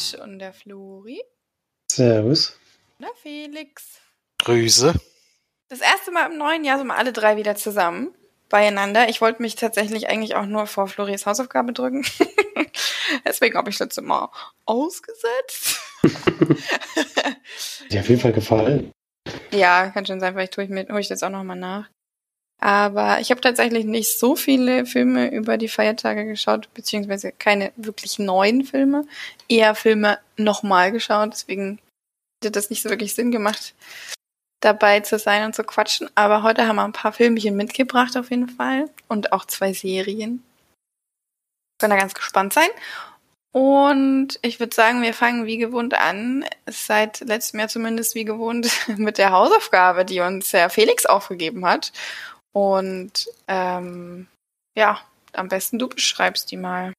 Matt und der Flori. Servus. Na, Felix. Grüße. Das erste Mal im neuen Jahr sind wir alle drei wieder zusammen beieinander. Ich wollte mich tatsächlich eigentlich auch nur vor Floris Hausaufgabe drücken. Deswegen habe ich das letzte Mal ausgesetzt. Dir auf jeden Fall gefallen. Ja, kann schon sein, vielleicht tue ich, mir, hole ich das auch nochmal nach. Aber ich habe tatsächlich nicht so viele Filme über die Feiertage geschaut, beziehungsweise keine wirklich neuen Filme. Eher Filme nochmal geschaut, deswegen hätte das nicht so wirklich Sinn gemacht, dabei zu sein und zu quatschen. Aber heute haben wir ein paar Filmchen mitgebracht auf jeden Fall und auch zwei Serien. Können da ganz gespannt sein. Und ich würde sagen, wir fangen wie gewohnt an, seit letztem Jahr zumindest wie gewohnt, mit der Hausaufgabe, die uns Herr Felix aufgegeben hat. Und ähm, ja, am besten du beschreibst die mal.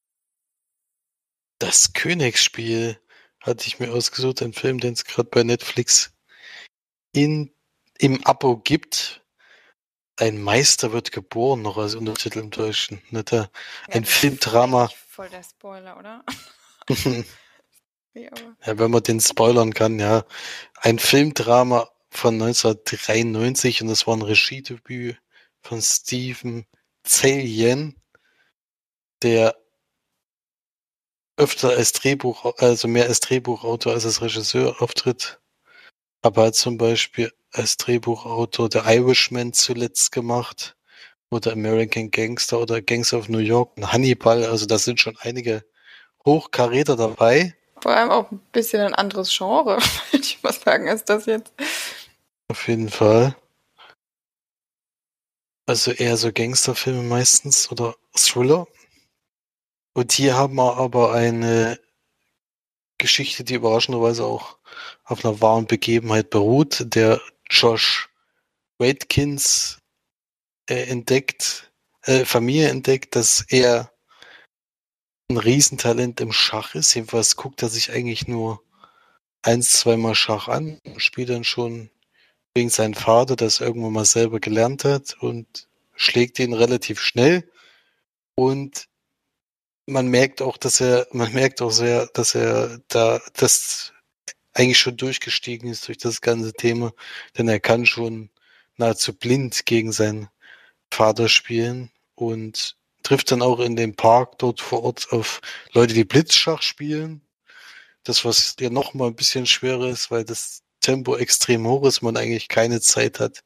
Das Königsspiel hatte ich mir ausgesucht, ein Film, den es gerade bei Netflix in, im Abo gibt. Ein Meister wird geboren, noch als Untertitel im Deutschen. Da, ein Filmdrama. Voll der Spoiler, oder? ja, wenn man den spoilern kann, ja. Ein Filmdrama von 1993 und das war ein Regiedebüt von Steven Zaillian, der öfter als Drehbuch, also mehr als Drehbuchautor als als Regisseur auftritt. Aber hat zum Beispiel als Drehbuchautor The Irishman zuletzt gemacht oder American Gangster oder Gangs of New York und Hannibal. Also da sind schon einige Hochkaräter dabei. Vor allem auch ein bisschen ein anderes Genre, würde ich mal sagen, als das jetzt. Auf jeden Fall. Also eher so Gangsterfilme meistens oder Thriller. Und hier haben wir aber eine Geschichte, die überraschenderweise auch auf einer wahren Begebenheit beruht. Der Josh Watkins äh, entdeckt, äh, Familie entdeckt, dass er ein Riesentalent im Schach ist. Jedenfalls guckt er sich eigentlich nur eins, zweimal Schach an, spielt dann schon wegen seinem Vater, das irgendwann mal selber gelernt hat und schlägt ihn relativ schnell. Und man merkt auch, dass er, man merkt auch sehr, dass er da das eigentlich schon durchgestiegen ist durch das ganze Thema, denn er kann schon nahezu blind gegen seinen Vater spielen und trifft dann auch in dem Park dort vor Ort auf Leute, die Blitzschach spielen. Das, was ja noch mal ein bisschen schwerer ist, weil das Tempo extrem hoch ist, man eigentlich keine Zeit hat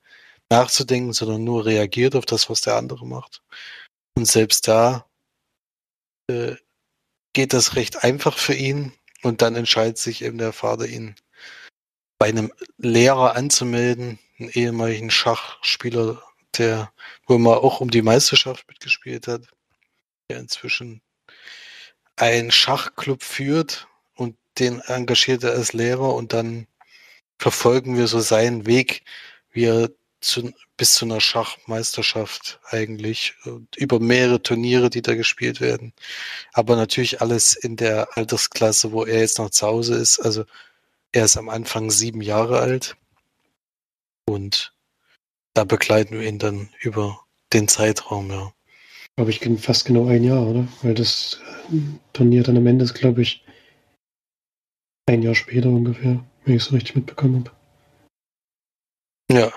nachzudenken, sondern nur reagiert auf das, was der andere macht. Und selbst da äh, geht das recht einfach für ihn und dann entscheidet sich eben der Vater, ihn bei einem Lehrer anzumelden, einen ehemaligen Schachspieler, der wohl mal auch um die Meisterschaft mitgespielt hat, der inzwischen einen Schachclub führt und den engagiert er als Lehrer und dann verfolgen wir so seinen Weg, wie er zu, bis zu einer Schachmeisterschaft eigentlich über mehrere Turniere, die da gespielt werden. Aber natürlich alles in der Altersklasse, wo er jetzt noch zu Hause ist. Also er ist am Anfang sieben Jahre alt und da begleiten wir ihn dann über den Zeitraum, ja. Glaube ich fast genau ein Jahr, oder? Weil das äh, Turnier dann am Ende ist, glaube ich, ein Jahr später ungefähr, wenn ich es richtig mitbekommen habe. Ja.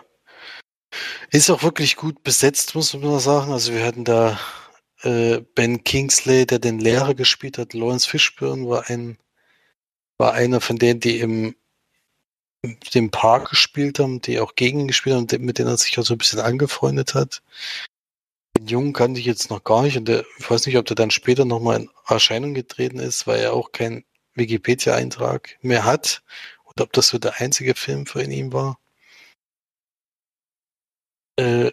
Ist auch wirklich gut besetzt, muss man sagen. Also wir hatten da äh, Ben Kingsley, der den Lehrer gespielt hat. Lawrence Fishburne war ein war einer von denen, die im dem Park gespielt haben, die auch gegen ihn gespielt haben, mit denen er sich auch so ein bisschen angefreundet hat. Den Jungen kannte ich jetzt noch gar nicht und der, ich weiß nicht, ob der dann später nochmal in Erscheinung getreten ist, weil er auch keinen Wikipedia-Eintrag mehr hat ob das so der einzige Film für ihn war. Äh,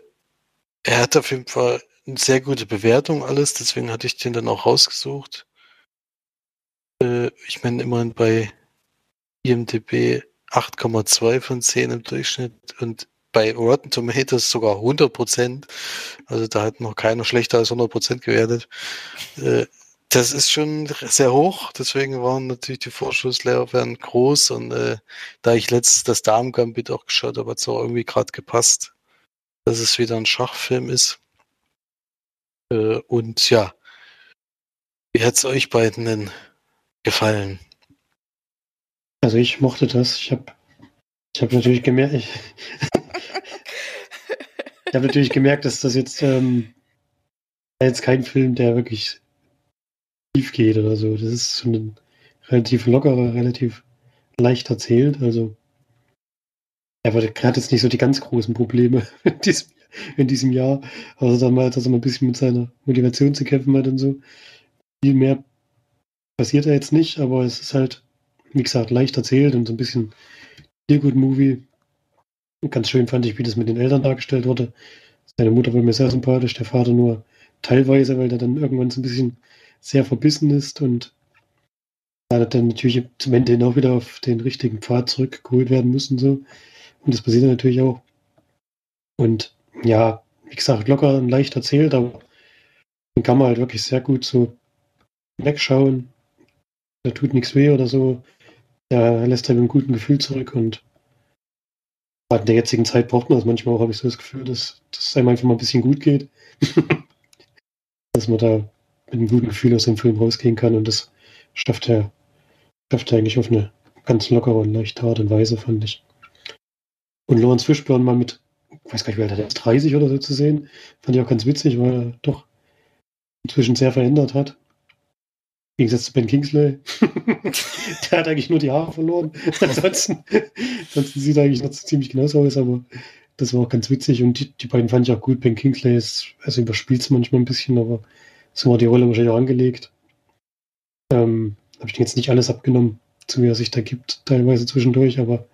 er hat auf jeden Fall eine sehr gute Bewertung alles, deswegen hatte ich den dann auch rausgesucht. Äh, ich meine immerhin bei IMDb 8,2 von 10 im Durchschnitt und bei Rotten Tomatoes sogar 100 Prozent. Also da hat noch keiner schlechter als 100 Prozent gewertet. Äh, das ist schon sehr hoch, deswegen waren natürlich die Vorschusslehrer groß und äh, da ich letztes das Damen-Gambit auch geschaut habe, hat es auch irgendwie gerade gepasst dass es wieder ein Schachfilm ist. Äh, und ja, wie hat es euch beiden denn gefallen? Also ich mochte das. Ich habe ich hab natürlich gemerkt, ich, ich habe natürlich gemerkt, dass das jetzt, ähm, jetzt kein Film, der wirklich tief geht oder so. Das ist so ein relativ lockerer, relativ leicht erzählt. Also er hat jetzt nicht so die ganz großen Probleme in diesem, in diesem Jahr. Also dann mal, dass er mal ein bisschen mit seiner Motivation zu kämpfen hat und so. Viel mehr passiert er jetzt nicht, aber es ist halt, wie gesagt, leicht erzählt und so ein bisschen Feel Good Movie. Ganz schön fand ich, wie das mit den Eltern dargestellt wurde. Seine Mutter war mir sehr sympathisch, der Vater nur teilweise, weil der dann irgendwann so ein bisschen sehr verbissen ist und da dann natürlich zum Ende hin auch wieder auf den richtigen Pfad zurückgeholt werden müssen. So. Und das passiert natürlich auch. Und ja, wie gesagt, locker und leicht erzählt, aber den kann man halt wirklich sehr gut so wegschauen. Da tut nichts weh oder so. Der lässt einen guten Gefühl zurück und gerade in der jetzigen Zeit braucht man das manchmal auch, habe ich so das Gefühl, dass, dass es einem einfach mal ein bisschen gut geht. dass man da mit einem guten Gefühl aus dem Film rausgehen kann und das schafft er, schafft er eigentlich auf eine ganz lockere und leichte Art und Weise, fand ich. Und Lawrence Fishburne mal mit, ich weiß gar nicht, wie alt er ist, 30 oder so zu sehen, fand ich auch ganz witzig, weil er doch inzwischen sehr verändert hat. Im Gegensatz zu Ben Kingsley. der hat eigentlich nur die Haare verloren. ansonsten, ansonsten sieht er eigentlich noch ziemlich genauso aus, aber das war auch ganz witzig und die, die beiden fand ich auch gut. Ben Kingsley ist, also überspielt es manchmal ein bisschen, aber so war die Rolle wahrscheinlich auch angelegt. Ähm, Habe ich jetzt nicht alles abgenommen, zu wie er sich da gibt, teilweise zwischendurch, aber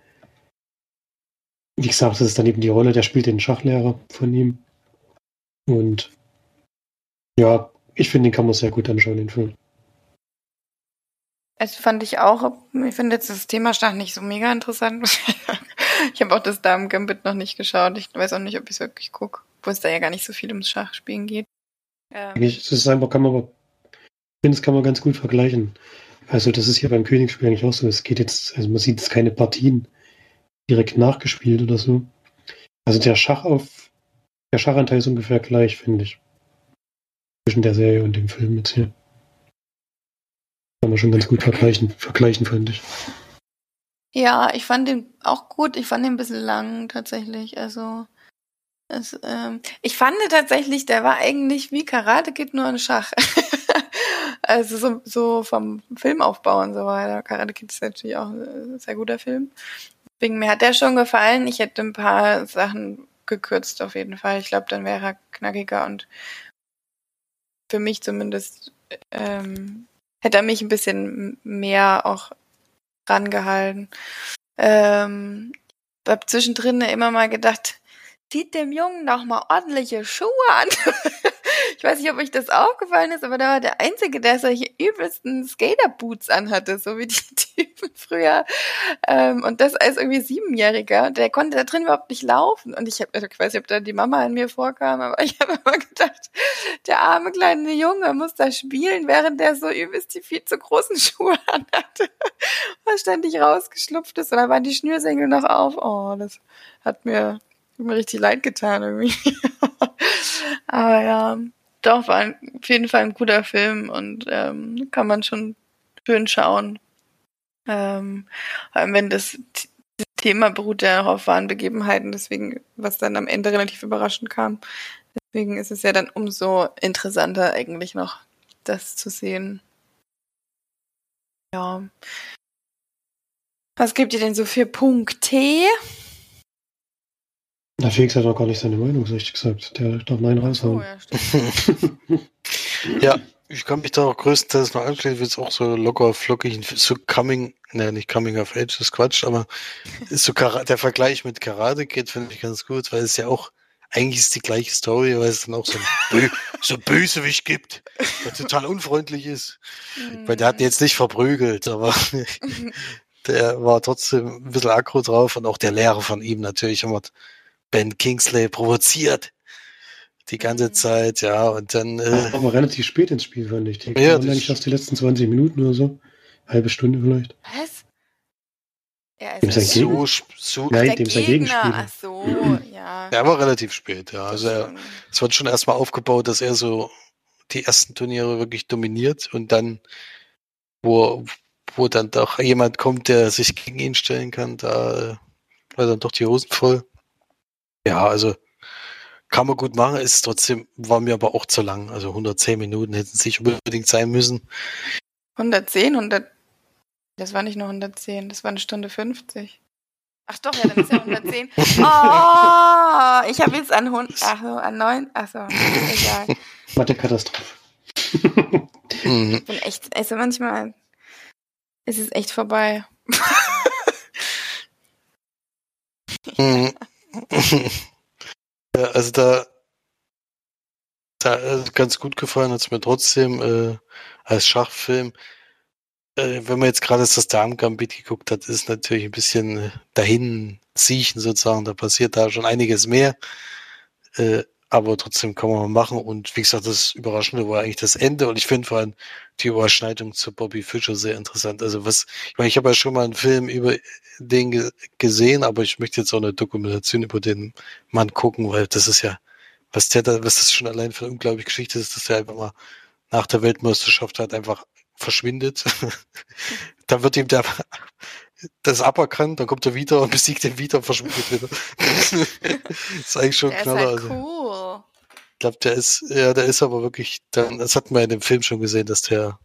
wie gesagt, das ist dann eben die Rolle, der spielt den Schachlehrer von ihm. Und ja, ich finde, den kann man sehr gut anschauen, den Film. Es fand ich auch, ich finde jetzt das Thema Schach nicht so mega interessant. ich habe auch das Damen Gambit noch nicht geschaut. Ich weiß auch nicht, ob ich es wirklich gucke, wo es da ja gar nicht so viel ums Schachspielen geht. Ähm. Ich, das ist einfach, kann man aber, ich finde, das kann man ganz gut vergleichen. Also das ist hier beim Königsspiel eigentlich auch so. Es geht jetzt, also man sieht jetzt keine Partien direkt nachgespielt oder so. Also der Schach auf, der Schachanteil ist ungefähr gleich, finde ich. Zwischen der Serie und dem Film jetzt hier. Kann man schon ganz gut vergleichen, vergleichen, fand ich. Ja, ich fand den auch gut. Ich fand den ein bisschen lang tatsächlich. Also es, ähm, ich fand tatsächlich, der war eigentlich wie Karate Kid nur ein Schach. also so, so vom Filmaufbau und so weiter. Karate Kid ist natürlich auch ein sehr guter Film. Deswegen, mir hat der schon gefallen. Ich hätte ein paar Sachen gekürzt auf jeden Fall. Ich glaube, dann wäre er knackiger und für mich zumindest ähm, hätte er mich ein bisschen mehr auch rangehalten. Ähm, ich habe zwischendrin immer mal gedacht, zieht dem Jungen doch mal ordentliche Schuhe an. ich weiß nicht, ob euch das aufgefallen ist, aber da war der Einzige, der solche übelsten Skaterboots anhatte, so wie die Typen früher. Ähm, und das als irgendwie Siebenjähriger. Der konnte da drin überhaupt nicht laufen. Und ich habe, ich weiß nicht, ob da die Mama an mir vorkam, aber ich habe immer gedacht, der arme kleine Junge muss da spielen, während der so übelst die viel zu großen Schuhe anhatte. Und ständig rausgeschlupft ist. Und da waren die Schnürsenkel noch auf. Oh, das hat mir, hat mir richtig leid getan irgendwie. Aber ja, doch, war auf jeden Fall ein guter Film und ähm, kann man schon schön schauen. Ähm, wenn das, das Thema beruht ja auch auf wahren Begebenheiten, deswegen, was dann am Ende relativ überraschend kam. Deswegen ist es ja dann umso interessanter eigentlich noch, das zu sehen. Ja. Was gibt ihr denn so für Punkte? Der Felix hat doch gar nicht seine Meinung, so richtig gesagt. Der darf Nein raushauen. Oh, ja, ja, ich kann mich da auch größtenteils noch anschließen, wird es auch so locker, flockig, so coming, ne, nicht coming of age, das ist Quatsch, aber ist so der Vergleich mit Karate geht, finde ich ganz gut, weil es ja auch, eigentlich ist die gleiche Story, weil es dann auch so ein Bö so Bösewicht gibt, der total unfreundlich ist. Mhm. Weil der hat jetzt nicht verprügelt, aber der war trotzdem ein bisschen aggro drauf und auch der Lehrer von ihm natürlich immer Ben Kingsley provoziert. Die ganze mhm. Zeit, ja, und dann. Äh, aber relativ spät ins Spiel, fand ich. Die ja, eigentlich erst die letzten 20 Minuten oder so. Halbe Stunde vielleicht. Was? Ja, dem sein so, so Nein, dem sein Gegenspieler. Ach so, ja. Er war relativ spät, ja. Also er, es wird schon erstmal aufgebaut, dass er so die ersten Turniere wirklich dominiert und dann, wo wo dann doch jemand kommt, der sich gegen ihn stellen kann, da äh, war dann doch die Hosen voll. Ja, also kann man gut machen, ist trotzdem, war mir aber auch zu lang. Also 110 Minuten hätten es nicht unbedingt sein müssen. 110, 100. Das war nicht nur 110, das war eine Stunde 50. Ach doch, ja, dann ist ja 110. Oh, ich habe jetzt an 100, ach so, an 9, ach so, egal. Mathe-Katastrophe. Mhm. Ich bin echt, also manchmal ist es echt vorbei. Ja, also da, da äh, ganz gut gefallen hat es mir trotzdem äh, als Schachfilm. Äh, wenn man jetzt gerade das Damen-Gambit geguckt hat, ist natürlich ein bisschen äh, dahin siechen sozusagen. Da passiert da schon einiges mehr. Äh, aber trotzdem kann man mal machen. Und wie gesagt, das Überraschende war eigentlich das Ende. Und ich finde vor allem die Überschneidung zu Bobby Fischer sehr interessant. Also was, ich meine, ich habe ja schon mal einen Film über den ge gesehen, aber ich möchte jetzt auch eine Dokumentation über den Mann gucken, weil das ist ja, was der da, was das schon allein für eine unglaubliche Geschichte ist, dass der einfach mal nach der Weltmeisterschaft halt einfach verschwindet. dann wird ihm der das aberkannt, dann kommt er wieder und besiegt ihn wieder und verschwindet wieder. ist eigentlich schon Der ist knaller. halt also. cool. Ich glaube, der ist, ja, der ist aber wirklich, dann, das hatten wir in dem Film schon gesehen, dass der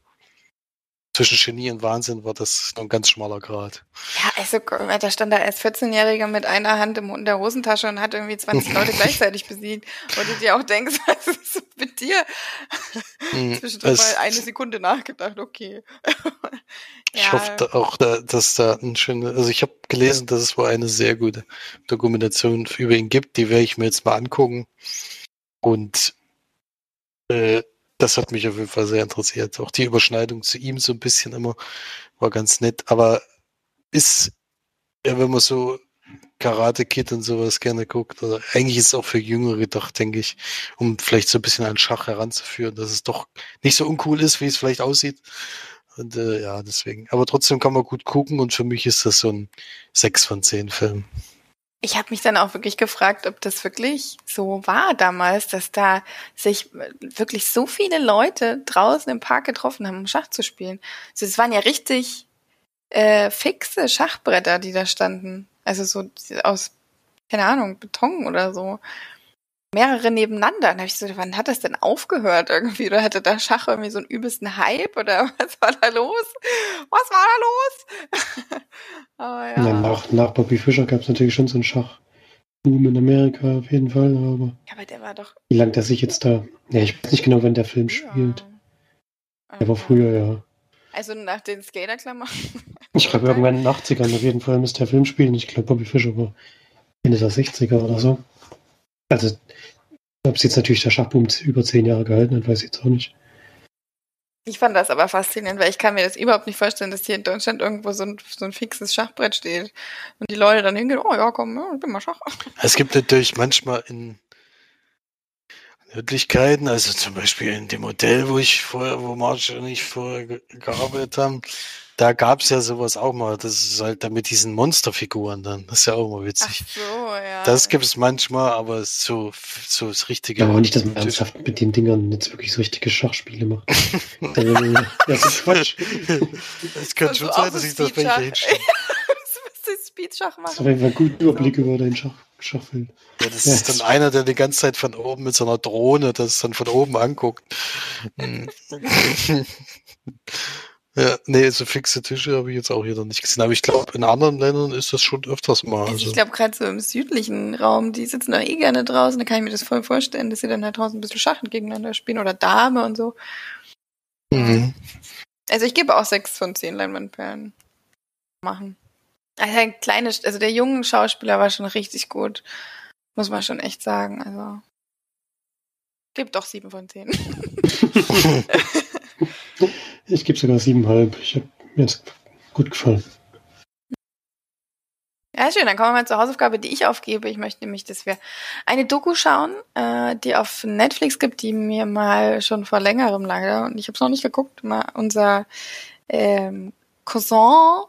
zwischen Genie und Wahnsinn war das noch ein ganz schmaler Grad. Ja, also da stand da als 14-Jähriger mit einer Hand im, in der Hosentasche und hat irgendwie 20 Leute gleichzeitig besiegt. Wo du dir auch denkst, was ist mit dir? Mhm. Zwischendrin Es- mal eine Sekunde nachgedacht, okay. Ich hoffe da auch, da, dass da ein schöner, also ich habe gelesen, dass es wohl eine sehr gute Dokumentation über ihn gibt, die werde ich mir jetzt mal angucken. Und äh, das hat mich auf jeden Fall sehr interessiert. Auch die Überschneidung zu ihm so ein bisschen immer war ganz nett, aber ist, ja, wenn man so Karate Kid und sowas gerne guckt, oder eigentlich ist es auch für Jüngere gedacht, denke ich, um vielleicht so ein bisschen an Schach heranzuführen, dass es doch nicht so uncool ist, wie es vielleicht aussieht. Und äh, ja, deswegen. Aber trotzdem kann man gut gucken und für mich ist das so ein 6 von 10 Film. Ich habe mich dann auch wirklich gefragt, ob das wirklich so war damals, dass da sich wirklich so viele Leute draußen im Park getroffen haben, um Schach zu spielen. Also es waren ja richtig äh, fixe Schachbretter, die da standen. Also so aus, keine Ahnung, Beton oder so. Mehrere nebeneinander. Und da hab ich so, wann hat das denn aufgehört irgendwie? Oder hatte da Schach irgendwie so einen übelsten Hype? Oder was war da los? Was war da los? Aber ja. Ja, nach, nach Bobby Fischer gab es natürlich schon so einen Schachboom in Amerika auf jeden Fall, aber Ja, aber der war doch wie lange der sich jetzt da. Ja, ich weiß nicht genau, wann der Film spielt. Ja. Der war früher, ja. Also nach den Skaterklammern. Ich glaube, irgendwann in den 80ern auf jeden Fall müsste der Film spielen. Ich glaube, Bobby Fischer war Ende der 60er oder so. Also, ob es jetzt natürlich der Schachboom über zehn Jahre gehalten hat, weiß ich jetzt auch nicht. Ich fand das aber faszinierend, weil ich kann mir das überhaupt nicht vorstellen, dass hier in Deutschland irgendwo so ein, so ein fixes Schachbrett steht und die Leute dann hingehen, oh ja, komm, ja, ich bin mal Schach. Es gibt natürlich manchmal in Möglichkeiten, also zum Beispiel in dem Modell, wo ich vorher, wo Marge und ich vorher ge gearbeitet haben, da gab es ja sowas auch mal. Das ist halt da mit diesen Monsterfiguren dann. Das ist ja auch mal Ach witzig. so, ja. Das gibt es manchmal, aber so, so das richtige. Ja, aber nicht, dass man ernsthaft mit den Dingern jetzt wirklich so richtige Schachspiele macht. Also, das ist Quatsch. Es könnte So- schon so sein, dass ich das welche Speedschach. hinstelle. Speedschach Das machen? war einfach einen guten Überblick über deinen Schach, Schachfilm. Ja, das Ja. ist dann einer, der die ganze Zeit von oben mit so einer Drohne das dann von oben anguckt. Ja, nee, so fixe Tische habe ich jetzt auch hier noch nicht gesehen. Aber ich glaube, in anderen Ländern ist das schon öfters mal. Also Also, ich glaube, gerade so im südlichen Raum, die sitzen doch eh gerne draußen, da kann ich mir das voll vorstellen, dass sie dann halt draußen ein bisschen Schach gegeneinander spielen oder Dame und so. mhm. Also ich gebe auch sechs von zehn Leinwandperlen machen. Also ein kleines, also der junge Schauspieler war schon richtig gut. Muss man schon echt sagen. Also gebe doch sieben von zehn. Ich gebe sogar siebeneinhalb. Ich habe mir jetzt gut gefallen. Ja, schön. Dann kommen wir mal zur Hausaufgabe, die ich aufgebe. Ich möchte nämlich, dass wir eine Doku schauen, äh, die auf Netflix gibt, die mir mal schon vor längerem leider, und ich habe es noch nicht geguckt, mal unser ähm, Cousin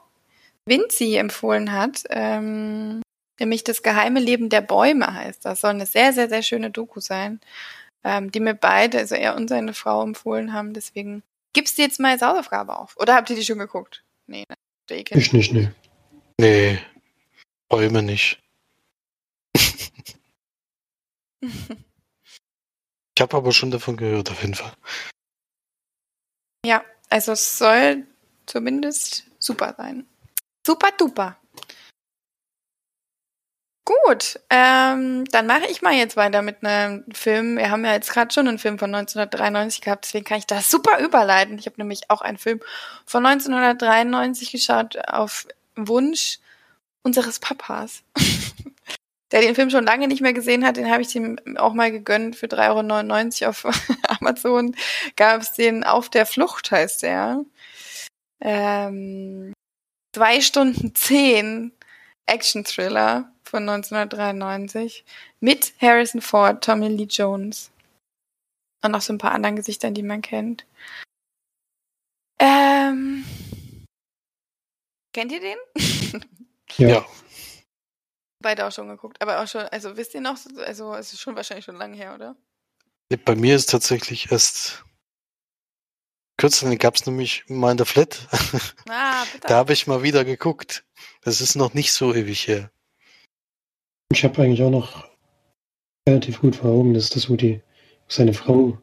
Vinci empfohlen hat. Ähm, nämlich das geheime Leben der Bäume heißt. Das soll eine sehr, sehr, sehr schöne Doku sein, ähm, die mir beide, also er und seine Frau empfohlen haben. Deswegen gibst du jetzt mal als Hausaufgabe auf. Oder habt ihr die schon geguckt? Nee, ne? Ekeln. Ich nicht, ne. Nee, Bäume nicht. Ich habe aber schon davon gehört, auf jeden Fall. ja, also es soll zumindest super sein. Super duper. Gut, ähm, dann mache ich mal jetzt weiter mit einem Film. Wir haben ja jetzt gerade schon einen Film von 1993 gehabt, deswegen kann ich das super überleiten. Ich habe nämlich auch einen Film von 1993 geschaut auf Wunsch unseres Papas. Der den Film schon lange nicht mehr gesehen hat, den habe ich ihm auch mal gegönnt für 3,99 Euro auf Amazon. Gab es den Auf der Flucht, heißt der. Ähm, zwei Stunden zehn Action-Thriller von 1993 mit Harrison Ford, Tommy Lee Jones und noch so ein paar anderen Gesichtern, die man kennt. Ähm, kennt ihr den? Ja. Ja. Beide auch schon geguckt, aber auch schon, also wisst ihr noch, also es ist schon wahrscheinlich schon lange her, oder? Bei mir ist tatsächlich erst kürzlich, gab es nämlich mal in der Flat. Ah, bitte. Da habe ich mal wieder geguckt. Das ist noch nicht so ewig her. Ich habe eigentlich auch noch relativ gut vor Augen, dass das wo die seine Frau.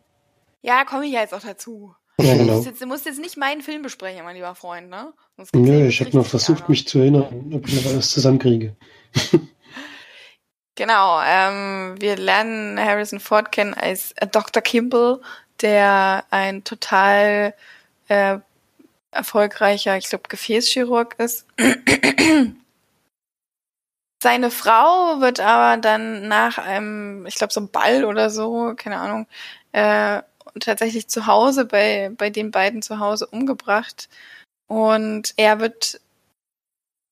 Ja, komme ich ja jetzt auch dazu. Ja, Du genau. musst jetzt, du musst jetzt nicht meinen Film besprechen, mein lieber Freund, ne? Nö, ich habe nur versucht, Ärger. mich zu erinnern, ob ich noch alles zusammenkriege. Genau, ähm, wir lernen Harrison Ford kennen als äh, Dr. Kimball, der ein total äh, erfolgreicher, ich glaube, Gefäßchirurg ist. Seine Frau wird aber dann nach einem, ich glaube, so einem Ball oder so, keine Ahnung, äh, tatsächlich zu Hause bei, bei den beiden zu Hause umgebracht. Und er wird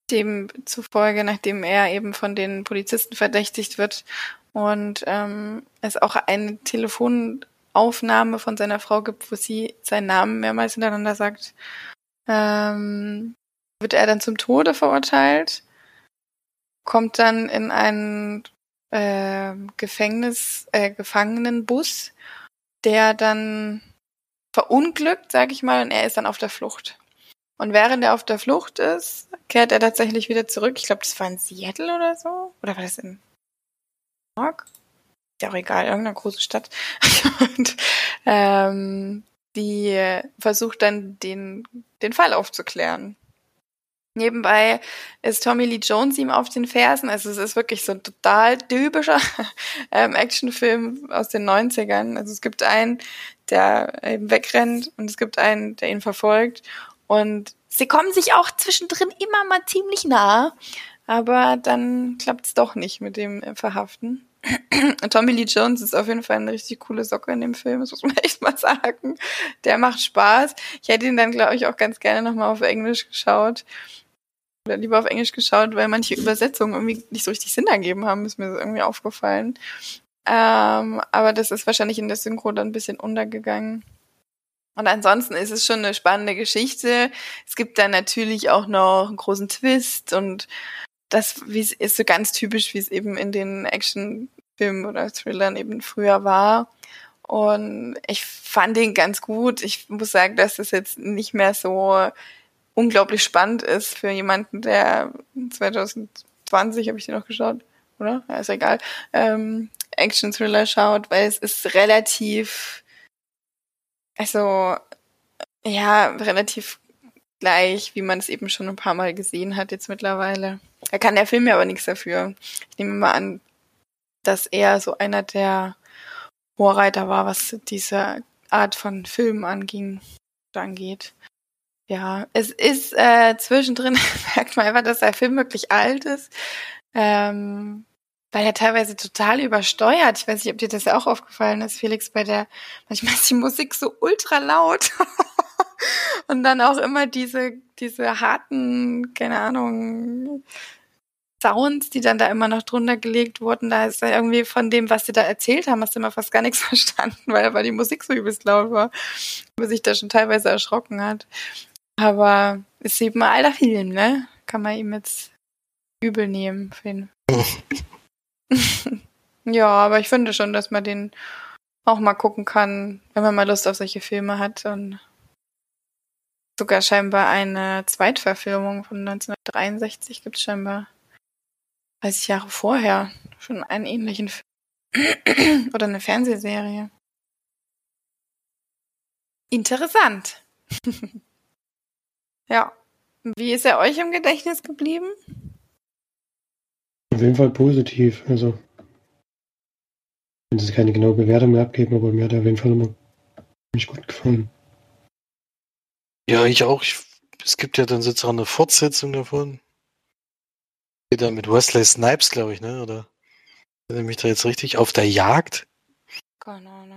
dem zufolge, nachdem er eben von den Polizisten verdächtigt wird und ähm, es auch eine Telefonaufnahme von seiner Frau gibt, wo sie seinen Namen mehrmals hintereinander sagt, ähm, wird er dann zum Tode verurteilt, kommt dann in einen äh, Gefängnis, äh, Gefangenenbus, der dann verunglückt, sag ich mal, und er ist dann auf der Flucht. Und während er auf der Flucht ist, kehrt er tatsächlich wieder zurück. Ich glaube, das war in Seattle oder so. Oder war das in New York? Ist ja auch egal, irgendeine große Stadt. Und ähm, die versucht dann den, den Fall aufzuklären. Nebenbei ist Tommy Lee Jones ihm auf den Fersen. Also es ist wirklich so ein total typischer ähm, Actionfilm aus den 90ern. Also es gibt einen, der eben wegrennt und es gibt einen, der ihn verfolgt. Und sie kommen sich auch zwischendrin immer mal ziemlich nah. Aber dann klappt es doch nicht mit dem äh, Verhaften. Tommy Lee Jones ist auf jeden Fall eine richtig coole Socke in dem Film, das muss man echt mal sagen. Der macht Spaß. Ich hätte ihn dann, glaube ich, auch ganz gerne nochmal auf Englisch geschaut. Lieber auf Englisch geschaut, weil manche Übersetzungen irgendwie nicht so richtig Sinn ergeben haben, ist mir so irgendwie aufgefallen. Ähm, aber das ist wahrscheinlich in der Synchro dann ein bisschen untergegangen. Und ansonsten ist es schon eine spannende Geschichte. Es gibt dann natürlich auch noch einen großen Twist und das ist so ganz typisch, wie es eben in den Actionfilmen oder Thrillern eben früher war. Und ich fand ihn ganz gut. Ich muss sagen, dass es jetzt nicht mehr so unglaublich spannend ist für jemanden, der 2020 habe ich den noch geschaut, oder? Ja, ist egal. Ähm, Action-Thriller schaut, weil es ist relativ, also ja, relativ gleich, wie man es eben schon ein paar Mal gesehen hat jetzt mittlerweile. Da kann der Film ja aber nichts dafür. Ich nehme mal an, dass er so einer der Vorreiter war, was diese Art von Film anging, angeht. Ja, es ist äh, zwischendrin, merkt man einfach, dass der Film wirklich alt ist. Ähm, weil er teilweise total übersteuert. Ich weiß nicht, ob dir das auch aufgefallen ist, Felix, bei der, manchmal ist die Musik so ultra laut. Und dann auch immer diese, diese harten, keine Ahnung, Sounds, die dann da immer noch drunter gelegt wurden. Da ist ja irgendwie von dem, was sie da erzählt haben, hast du immer fast gar nichts verstanden, weil, weil die Musik so übelst laut war. Man sich da schon teilweise erschrocken hat. Aber ist eben ein alter Film, ne? Kann man ihm jetzt übel nehmen, für ihn. ja, aber ich finde schon, dass man den auch mal gucken kann, wenn man mal Lust auf solche Filme hat und sogar scheinbar eine Zweitverfilmung von 1963 gibt es scheinbar 30 Jahre vorher schon einen ähnlichen Film oder eine Fernsehserie. Interessant. ja. Wie ist er euch im Gedächtnis geblieben? Auf jeden Fall positiv. Also, wenn sie keine genaue Bewertung mehr abgeben, aber mir hat er auf jeden Fall immer ziemlich gut gefallen. Ja, ich auch. Ich, es gibt ja dann sozusagen eine Fortsetzung davon. Geht dann mit Wesley Snipes, glaube ich, ne? Oder erinnere mich da jetzt richtig? Auf der Jagd? Keine Ahnung.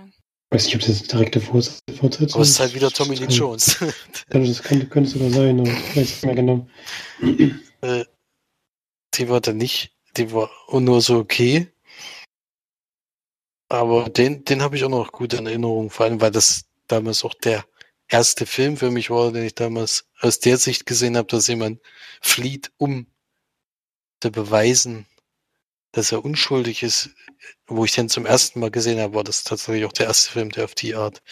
Ich weiß nicht, ob das jetzt direkte Fortsetzung Aber es ist halt wieder Tommy Lee Jones. das könnte, könnte sogar sein, aber ich weiß nicht mehr genau. äh, die war dann nicht, die war nur so okay. Aber den, den habe ich auch noch gut in Erinnerung, vor allem weil das damals auch der erste Film für mich war, den ich damals aus der Sicht gesehen habe, dass jemand flieht, um zu beweisen, dass er unschuldig ist. Wo ich den zum ersten Mal gesehen habe, war das tatsächlich auch der erste Film, der auf die Art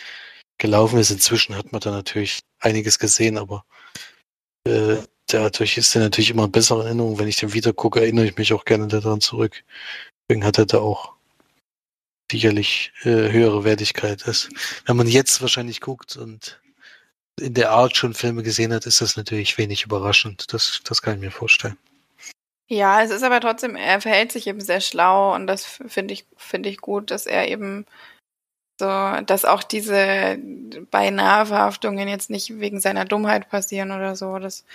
gelaufen ist. Inzwischen hat man da natürlich einiges gesehen, aber äh, dadurch ist er natürlich immer bessere Erinnerung. Wenn ich den wieder gucke, erinnere ich mich auch gerne daran zurück. Deswegen hat er da auch sicherlich äh, höhere Wertigkeit. Ist. Wenn man jetzt wahrscheinlich guckt und in der Art schon Filme gesehen hat, ist das natürlich wenig überraschend. Das, das kann ich mir vorstellen. Ja, es ist aber trotzdem, er verhält sich eben sehr schlau und das finde ich, finde ich gut, dass er eben so, dass auch diese beinahe Verhaftungen jetzt nicht wegen seiner Dummheit passieren oder so. Das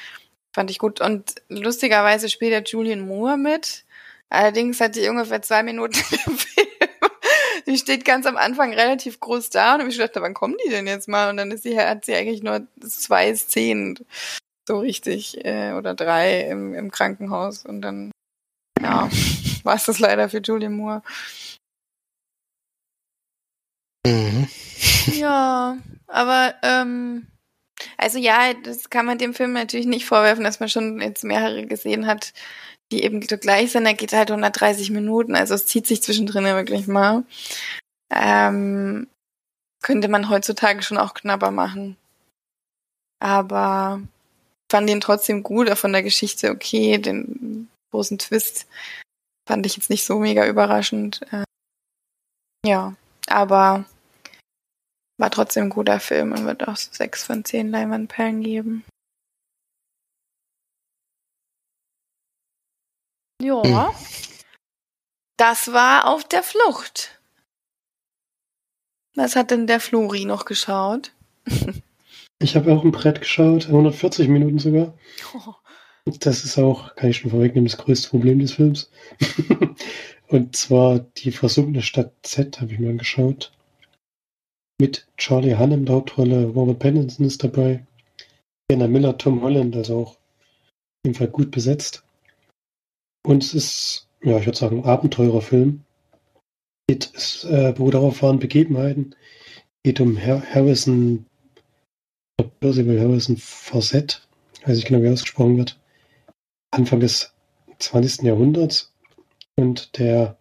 fand ich gut. Und lustigerweise spielt er Julian Moore mit. Allerdings hat die ungefähr zwei Minuten im Film. Die steht ganz am Anfang relativ groß da und ich dachte, wann kommen die denn jetzt mal? Und dann ist sie, hat sie eigentlich nur zwei Szenen so richtig äh, oder drei im, im Krankenhaus und dann ja, war es das leider für Julian Moore. Mhm. ja, aber ähm, also ja, das kann man dem Film natürlich nicht vorwerfen, dass man schon jetzt mehrere gesehen hat, die eben so gleich sind. Er geht halt 130 Minuten, also es zieht sich zwischendrin wirklich mal. Ähm, könnte man heutzutage schon auch knapper machen. Aber fand ihn trotzdem gut, auch von der Geschichte okay, den großen Twist fand ich jetzt nicht so mega überraschend. Äh, ja, aber war trotzdem ein guter Film und wird auch so sechs von zehn Leinwandperlen geben. Ja. Hm. Das war auf der Flucht. Was hat denn der Flori noch geschaut? Ich habe auch ein Brett geschaut, 140 Minuten sogar. Oh. Das ist auch, kann ich schon vorwegnehmen, das größte Problem des Films. Und zwar die versunkene Stadt Z habe ich mir angeschaut. Mit Charlie Hunnam in der Hauptrolle, Robert Pattinson ist dabei, Anna Miller, Tom Holland, also auch auf jeden Fall gut besetzt. Und es ist, ja, ich würde sagen, ein Abenteurerfilm. Geht, es äh, beruht darauf waren Begebenheiten. Geht um Har Harrison, Percival Harrison Fawcett, weiß ich genau, wie ausgesprochen wird. Anfang des 20. Jahrhunderts. Und der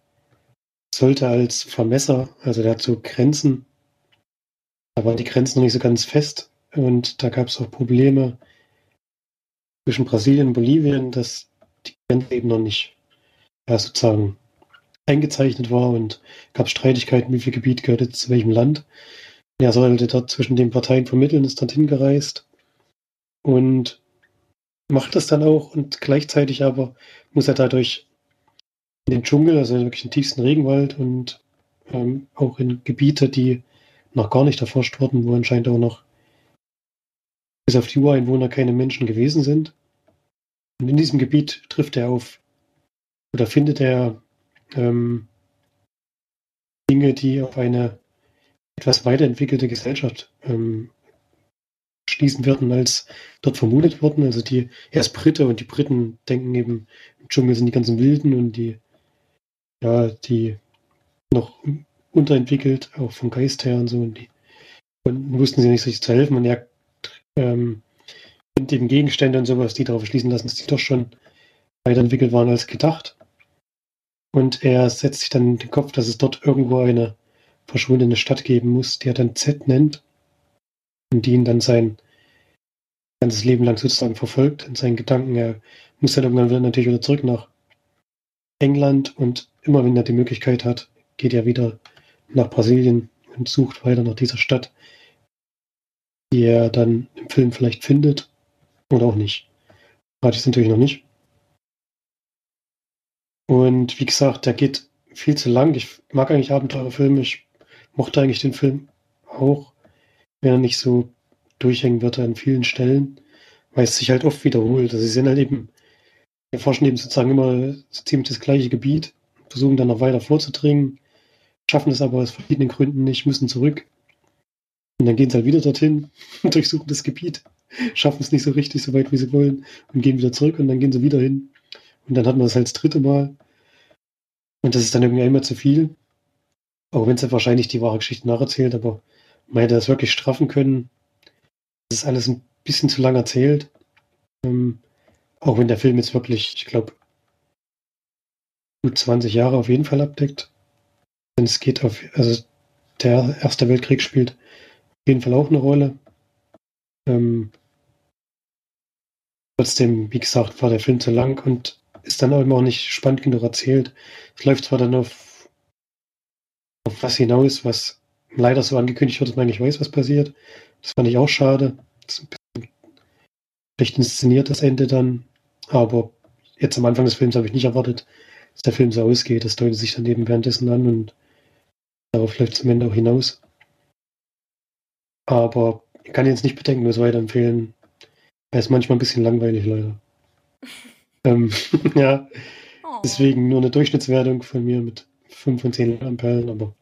sollte als Vermesser, also der hat so Grenzen da waren die Grenzen noch nicht so ganz fest und da gab es auch Probleme zwischen Brasilien und Bolivien, dass die Grenze eben noch nicht ja, sozusagen eingezeichnet war und gab Streitigkeiten, wie viel Gebiet gehört jetzt zu welchem Land. Er sollte dort zwischen den Parteien vermitteln, ist dorthin gereist und macht das dann auch und gleichzeitig aber muss er dadurch in den Dschungel, also wirklich den tiefsten Regenwald und ähm, auch in Gebiete, die noch gar nicht erforscht worden, wo anscheinend auch noch bis auf die Ureinwohner keine Menschen gewesen sind. Und in diesem Gebiet trifft er auf oder findet er ähm, Dinge, die auf eine etwas weiterentwickelte Gesellschaft ähm, schließen würden, als dort vermutet wurden. Also die, er ist Brite und die Briten denken eben, im Dschungel sind die ganzen Wilden und die, ja, die noch unterentwickelt, auch vom Geist her und so. Und die und wussten sie nicht sich zu helfen. Und er ähm, eben Gegenstände und sowas, die darauf schließen lassen, dass die doch schon weiterentwickelt waren als gedacht. Und er setzt sich dann in den Kopf, dass es dort irgendwo eine verschwundene Stadt geben muss, die er dann Z nennt. Und die ihn dann sein ganzes Leben lang sozusagen verfolgt in seinen Gedanken. Er muss dann irgendwann wieder natürlich wieder zurück nach England und immer wenn er die Möglichkeit hat, geht er wieder nach Brasilien und sucht weiter nach dieser Stadt, die er dann im Film vielleicht findet oder auch nicht. Rate ich es natürlich noch nicht. Und wie gesagt, der geht viel zu lang. Ich mag eigentlich Abenteurerfilme. Ich mochte eigentlich den Film auch, wenn er nicht so durchhängen wird an vielen Stellen, weil es sich halt oft wiederholt. Also sie sind halt eben, wir forschen eben sozusagen immer so ziemlich das gleiche Gebiet, versuchen dann noch weiter vorzudringen, schaffen es aber aus verschiedenen Gründen nicht, müssen zurück. Und dann gehen sie halt wieder dorthin und durchsuchen das Gebiet, schaffen es nicht so richtig, so weit wie sie wollen und gehen wieder zurück und dann gehen sie wieder hin. Und dann hat man das halt das dritte Mal. Und das ist dann irgendwie immer zu viel. Auch wenn es ja wahrscheinlich die wahre Geschichte nacherzählt, aber man hätte das wirklich straffen können. Das ist alles ein bisschen zu lang erzählt. Ähm, auch wenn der Film jetzt wirklich, ich glaube, gut 20 Jahre auf jeden Fall abdeckt. Denn es geht auf, also der Erste Weltkrieg spielt auf jeden Fall auch eine Rolle. Ähm, trotzdem, wie gesagt, war der Film zu lang und ist dann auch nicht spannend genug erzählt. Es läuft zwar dann auf, auf was hinaus, was leider so angekündigt wird, dass man eigentlich weiß, was passiert. Das fand ich auch schade. Das ist ein bisschen schlecht inszeniert, das Ende dann. Aber jetzt am Anfang des Films habe ich nicht erwartet, dass der Film so ausgeht. Das deutet sich dann eben währenddessen an und darauf läuft es am Ende auch hinaus. Aber ich kann jetzt nicht bedenkenlos weiterempfehlen. Er ist manchmal ein bisschen langweilig, leider. ähm, ja, Oh. deswegen nur eine Durchschnittswertung von mir mit 5 von 10 Ampellen, aber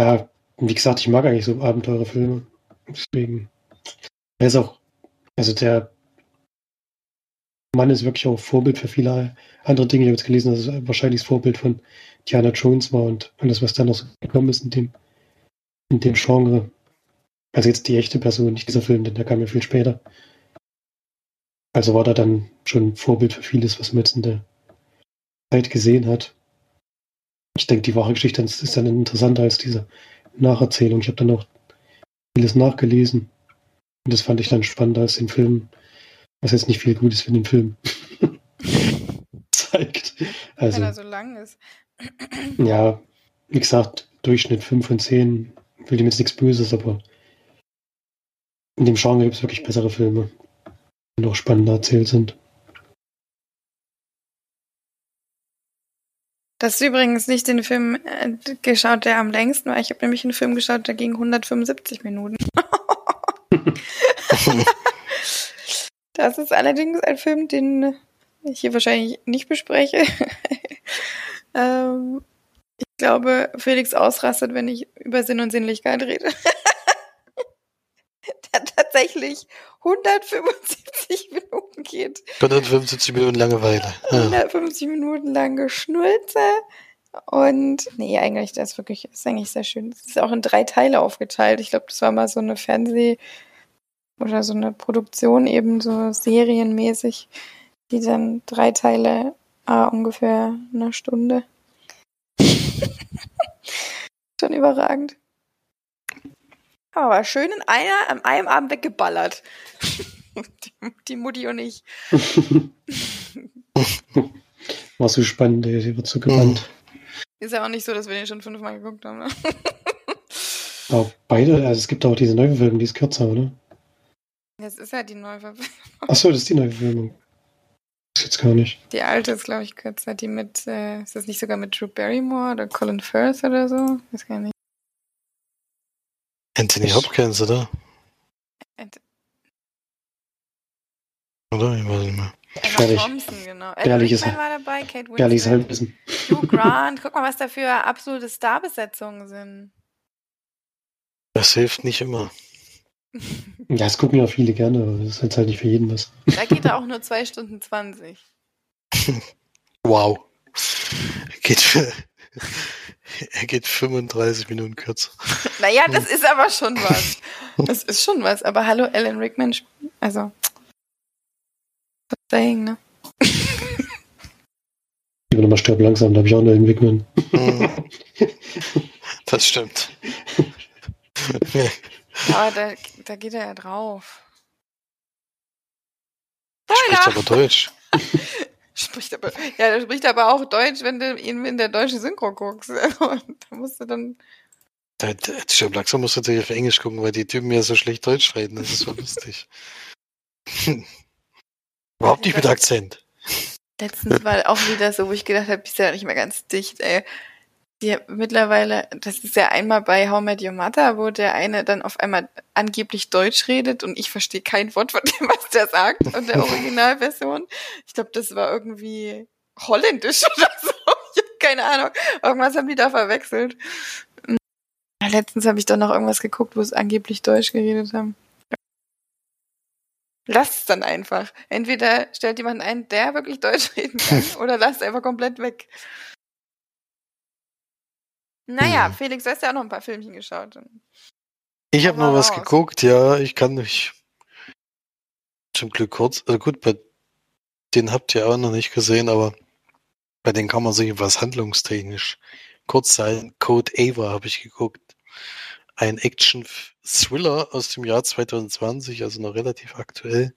ja, wie gesagt, ich mag eigentlich so Abenteurerfilme. Deswegen. Er ist auch, also der Mann ist wirklich auch Vorbild für viele andere Dinge. Ich habe jetzt gelesen, dass es wahrscheinlich das Vorbild von Diana Jones war und alles, was da noch so gekommen ist in dem, in dem Genre. Also jetzt die echte Person, nicht dieser Film, denn der kam ja viel später. Also war da dann schon Vorbild für vieles, was man jetzt in der Zeit gesehen hat. Ich denke, die wahre Geschichte ist dann interessanter als diese Nacherzählung. Ich habe dann auch vieles nachgelesen. Und das fand ich dann spannender als den Film, was jetzt nicht viel Gutes für den Film zeigt. Also, Wenn er so lang ist. ja, wie gesagt, Durchschnitt 5 von 10. Will dem jetzt nichts Böses, aber in dem Genre gibt es wirklich bessere Filme, die noch spannender erzählt sind. Das ist übrigens nicht den Film äh, geschaut, der am längsten war. Ich habe nämlich einen Film geschaut, der ging 175 Minuten. das ist allerdings ein Film, den ich hier wahrscheinlich nicht bespreche. ähm, ich glaube, Felix ausrastet, wenn ich über Sinn und Sinnlichkeit rede. tatsächlich 175 Minuten geht. 175 Minuten Langeweile. Ja. 150 Minuten lang Geschnulze. Und nee, eigentlich, das ist wirklich, das ist eigentlich sehr schön. Es ist auch in drei Teile aufgeteilt. Ich glaube, das war mal so eine Fernseh- oder so eine Produktion eben so serienmäßig, die dann drei Teile, ah, ungefähr eine Stunde. Schon überragend. Aber schön in einer, an einem Abend weggeballert. die, die Mutti und ich. War so spannend, sie wird so gebannt. Ist ja auch nicht so, dass wir den schon fünfmal geguckt haben. Ne? Auch beide, also es gibt auch diese Neuverfilmung, die ist kürzer, oder? Das ist ja die Neuverfilmung. Achso, das ist die Neuverfilmung. Das ist jetzt gar nicht. Die alte ist, glaube ich, kürzer. Die mit, äh, ist das nicht sogar mit Drew Barrymore oder Colin Firth oder so? Weiß gar nicht. Anthony Hopkins, oder? Ent- Oder? Ich weiß nicht mehr. Emma. Thompson, genau. Gefährliches- Rickman war dabei, Kate Winslet, Halbwissen. Hugh Grant. Guck mal, was da für absolute Starbesetzungen sind. Das hilft nicht immer. Ja, das gucken ja viele gerne, aber das ist jetzt halt nicht für jeden was. Da geht er auch nur 2 Stunden 20. Wow. Geht, für, er geht 35 Minuten kürzer. Naja, das ist aber schon was. Das ist schon was. Aber hallo, Alan Rickman, also. Saying, ne? Ich will nochmal sterben langsam, da habe ich auch noch einen Wigman. Hm. Das stimmt. Aber da, da geht er ja drauf. Spricht aber Deutsch. Spricht aber, ja, der spricht aber auch Deutsch, wenn du ihn in der deutschen Synchro guckst. da musst du dann. Der, der, der langsam musst du natürlich auf Englisch gucken, weil die Typen ja so schlecht Deutsch reden. Das ist so lustig. Überhaupt nicht mit Akzent. Letztens war auch wieder so, wo ich gedacht habe, bist ja nicht mehr ganz dicht, ey. Die mittlerweile, das ist ja einmal bei How Met Your Mother, wo der eine dann auf einmal angeblich Deutsch redet und ich verstehe kein Wort von dem, was der sagt und der Originalversion. Ich glaube, das war irgendwie holländisch oder so. Ich habe keine Ahnung. Irgendwas haben die da verwechselt. Letztens habe ich doch noch irgendwas geguckt, wo es angeblich Deutsch geredet haben. Lasst es dann einfach. Entweder stellt jemand ein, der wirklich Deutsch reden kann, oder lasst einfach komplett weg. Naja, hm. Felix, du hast ja auch noch ein paar Filmchen geschaut. Ich habe noch was geguckt, ja, ich kann mich zum Glück kurz, also gut, bei den habt ihr auch noch nicht gesehen, aber bei denen kann man sich was handlungstechnisch kurz sein. Code Ava habe ich geguckt. Ein Action-Thriller aus dem Jahr 2020, also noch relativ aktuell.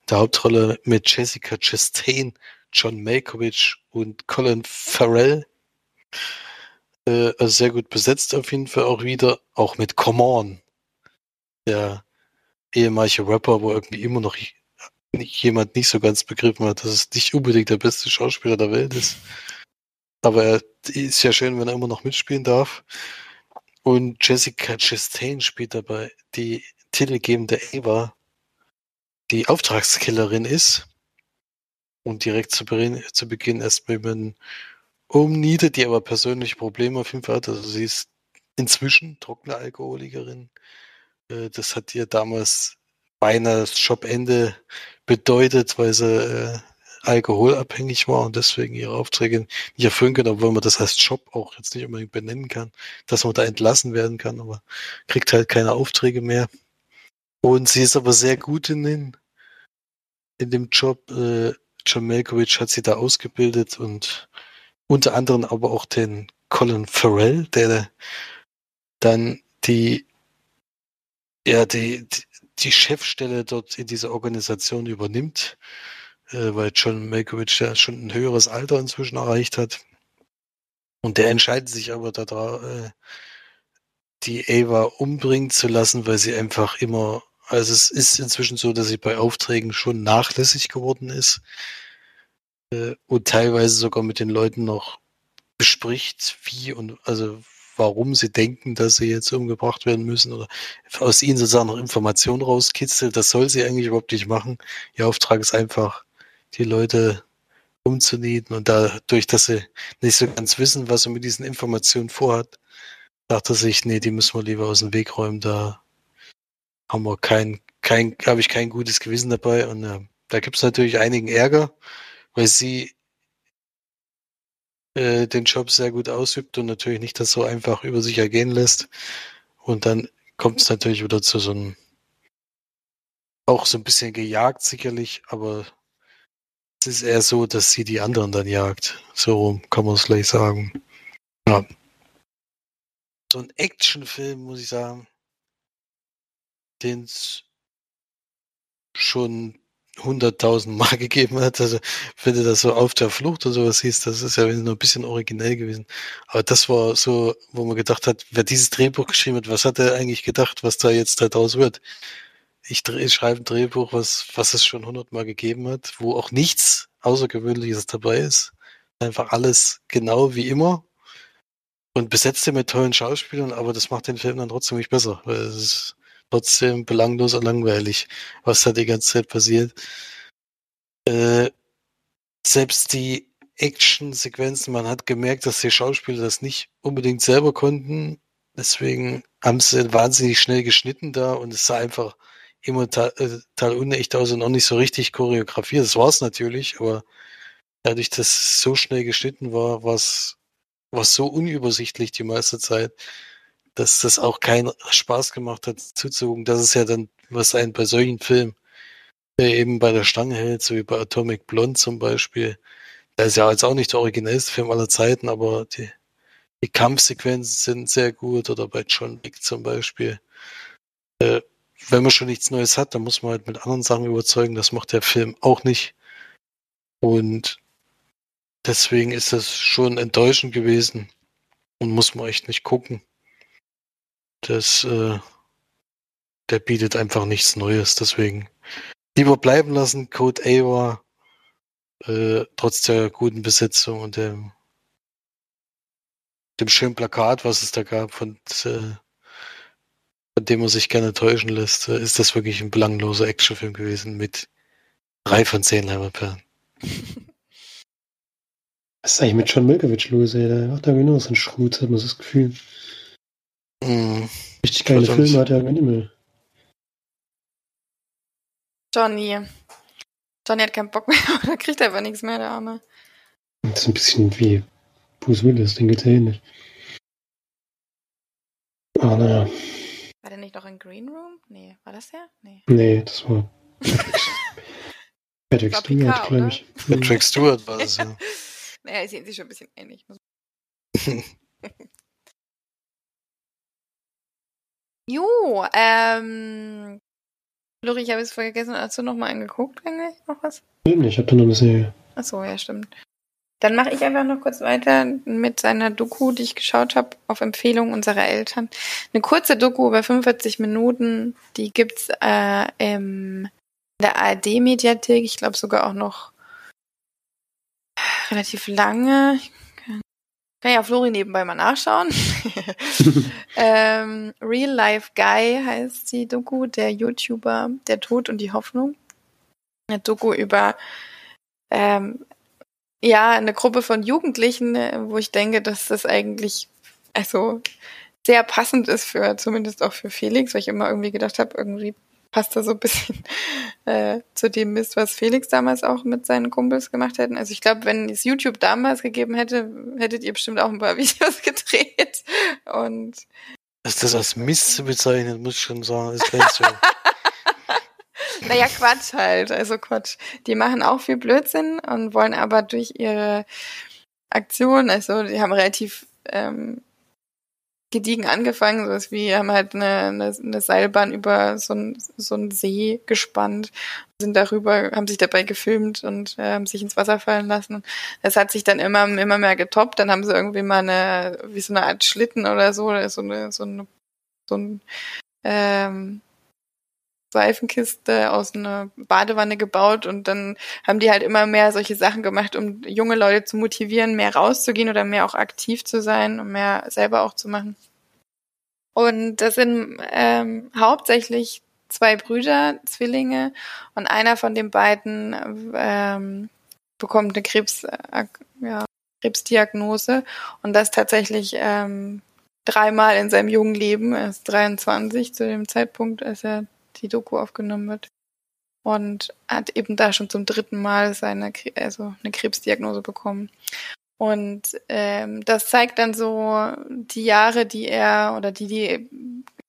In der Hauptrolle mit Jessica Chastain, John Malkovich und Colin Farrell. Äh, also sehr gut besetzt auf jeden Fall auch wieder, auch mit Come On, der ehemalige Rapper, wo irgendwie immer noch jemand nicht so ganz begriffen hat, dass es nicht unbedingt der beste Schauspieler der Welt ist. Aber er ist ja schön, wenn er immer noch mitspielen darf. Und Jessica Chastain spielt dabei die titelgebende Ava, die Auftragskillerin ist und direkt zu, Beginn, erstmal über einen umnietet, die aber persönliche Probleme auf jeden Fall hat. Also sie ist inzwischen trockene Alkoholikerin. Äh, das hat ihr damals beinahe das Jobende bedeutet, weil sie äh, alkoholabhängig war und deswegen ihre Aufträge nicht erfüllen können, obwohl man das als Job auch jetzt nicht unbedingt benennen kann, dass man da entlassen werden kann, aber kriegt halt keine Aufträge mehr. Und sie ist aber sehr gut in, den, in dem Job. Äh, John Malkovich hat sie da ausgebildet und unter anderem aber auch den Colin Farrell, der dann die, ja, die, die Chefstelle dort in dieser Organisation übernimmt, äh, weil John Malkovich ja schon ein höheres Alter inzwischen erreicht hat. Und der entscheidet sich aber darauf, äh, die Ava umbringen zu lassen, weil sie einfach immer, also es ist inzwischen so, dass sie bei Aufträgen schon nachlässig geworden ist äh, und teilweise sogar mit den Leuten noch bespricht, wie und also warum sie denken, dass sie jetzt umgebracht werden müssen oder aus ihnen sozusagen noch Informationen rauskitzelt. Das soll sie eigentlich überhaupt nicht machen. Ihr Auftrag ist einfach, die Leute umzunieten und dadurch, dass sie nicht so ganz wissen, was sie mit diesen Informationen vorhat, dachte sich, nee, die müssen wir lieber aus dem Weg räumen, da haben wir kein, kein, habe ich kein gutes Gewissen dabei und äh, da gibt es natürlich einigen Ärger, weil sie äh, den Job sehr gut ausübt und natürlich nicht das so einfach über sich ergehen lässt. Und dann kommt es natürlich wieder zu so einem, auch so ein bisschen gejagt sicherlich, aber es ist eher so, dass sie die anderen dann jagt. So kann man es gleich sagen. Ja. So ein Actionfilm, muss ich sagen, den es schon 100.000 Mal gegeben hat. Also, wenn du das so auf der Flucht oder sowas hieß, das ist ja nur ein bisschen originell gewesen. Aber das war so, wo man gedacht hat, wer dieses Drehbuch geschrieben hat, was hat er eigentlich gedacht, was da jetzt daraus wird? Ich, ich schreibe ein Drehbuch, was, was es schon 100 Mal gegeben hat, wo auch nichts Außergewöhnliches dabei ist. Einfach alles genau wie immer. Und besetzte mit tollen Schauspielern, aber das macht den Film dann trotzdem nicht besser, weil es ist trotzdem belanglos und langweilig, was da die ganze Zeit passiert. Äh, selbst die Action-Sequenzen, man hat gemerkt, dass die Schauspieler das nicht unbedingt selber konnten. Deswegen haben sie wahnsinnig schnell geschnitten da und es sah einfach immer total, äh, unecht aus und auch nicht so richtig choreografiert. Das war es natürlich, aber dadurch, dass es so schnell geschnitten war, war es so unübersichtlich die meiste Zeit, dass das auch keinen Spaß gemacht hat zuzugucken. Das ist ja dann, was einen bei solchen Filmen eben bei der Stange hält, so wie bei Atomic Blonde zum Beispiel. Der ist ja jetzt auch nicht der originellste Film aller Zeiten, aber die, die Kampfsequenzen sind sehr gut oder bei John Wick zum Beispiel. Äh, wenn man schon nichts Neues hat, dann muss man halt mit anderen Sachen überzeugen. Das macht der Film auch nicht. Und deswegen ist das schon enttäuschend gewesen und muss man echt nicht gucken. Das, äh, der bietet einfach nichts Neues. Deswegen lieber bleiben lassen. Code A war äh, trotz der guten Besetzung und dem, dem schönen Plakat, was es da gab, von, äh, von dem man sich gerne täuschen lässt, äh, ist das wirklich ein belangloser Actionfilm gewesen mit drei von zehn Leiberperlen. Was ist eigentlich mit John Milkovich los, ey? Der macht da genau so einen Schrut, hat man so das Gefühl. Mm, Richtig geile. Filme hat er Ende mehr. Johnny. Johnny hat keinen Bock mehr, oder kriegt einfach nichts mehr, der Arme. Das ist ein bisschen wie Bruce Willis, den geht's ja ähnlich. Ah, naja. War der nicht noch in Green Room? Nee, war das der? Nee. Nee, das war Patrick War Stewart, glaube ich. Patrick Stewart war das, ja. naja, sehen sich schon ein bisschen ähnlich. Jo, ähm. Lori, ich habe es vergessen. Hast du noch mal angeguckt eigentlich? Noch was? Nicht, ich habe da noch eine Serie. Achso, ja, stimmt. Dann mache ich einfach noch kurz weiter mit seiner Doku, die ich geschaut habe, auf Empfehlung unserer Eltern. Eine kurze Doku über 45 Minuten, die gibt's äh, im, in der ARD-Mediathek. Ich glaube sogar auch noch relativ lange. Ich kann, kann ja Flori nebenbei mal nachschauen. ähm, Real Life Guy heißt die Doku, der YouTuber Der Tod und die Hoffnung. Eine Doku über ähm, ja, eine Gruppe von Jugendlichen, äh, wo ich denke, dass das eigentlich also sehr passend ist für, zumindest auch für Felix, weil ich immer irgendwie gedacht habe, irgendwie passt das so ein bisschen äh, zu dem Mist, was Felix damals auch mit seinen Kumpels gemacht hätten. Also ich glaube, wenn es YouTube damals gegeben hätte, hättet ihr bestimmt auch ein paar Videos gedreht. Und Ist das als Mist zu bezeichnen, muss ich schon sagen, ist grenzwertig. naja, Quatsch halt. Also Quatsch. Die machen auch viel Blödsinn und wollen aber durch ihre Aktion, also die haben relativ ähm, gediegen angefangen, sowas wie, haben halt eine, eine, eine Seilbahn über so einen so See gespannt, sind darüber, haben sich dabei gefilmt und äh, haben sich ins Wasser fallen lassen. Das hat sich dann immer, immer mehr getoppt. Dann haben sie irgendwie mal eine, wie so eine Art Schlitten oder so, oder so eine, so eine, so ein, ähm, Seifenkiste aus einer Badewanne gebaut und dann haben die halt immer mehr solche Sachen gemacht, um junge Leute zu motivieren, mehr rauszugehen oder mehr auch aktiv zu sein und mehr selber auch zu machen. Und das sind ähm, hauptsächlich zwei Brüder, Zwillinge und einer von den beiden ähm, bekommt eine Krebs, äh, ja, Krebsdiagnose und das tatsächlich ähm, dreimal in seinem jungen Leben. Er ist 23 zu dem Zeitpunkt, als er die Doku aufgenommen wird. Und hat eben da schon zum dritten Mal seine, also eine Krebsdiagnose bekommen. Und ähm, das zeigt dann so die Jahre, die er oder die die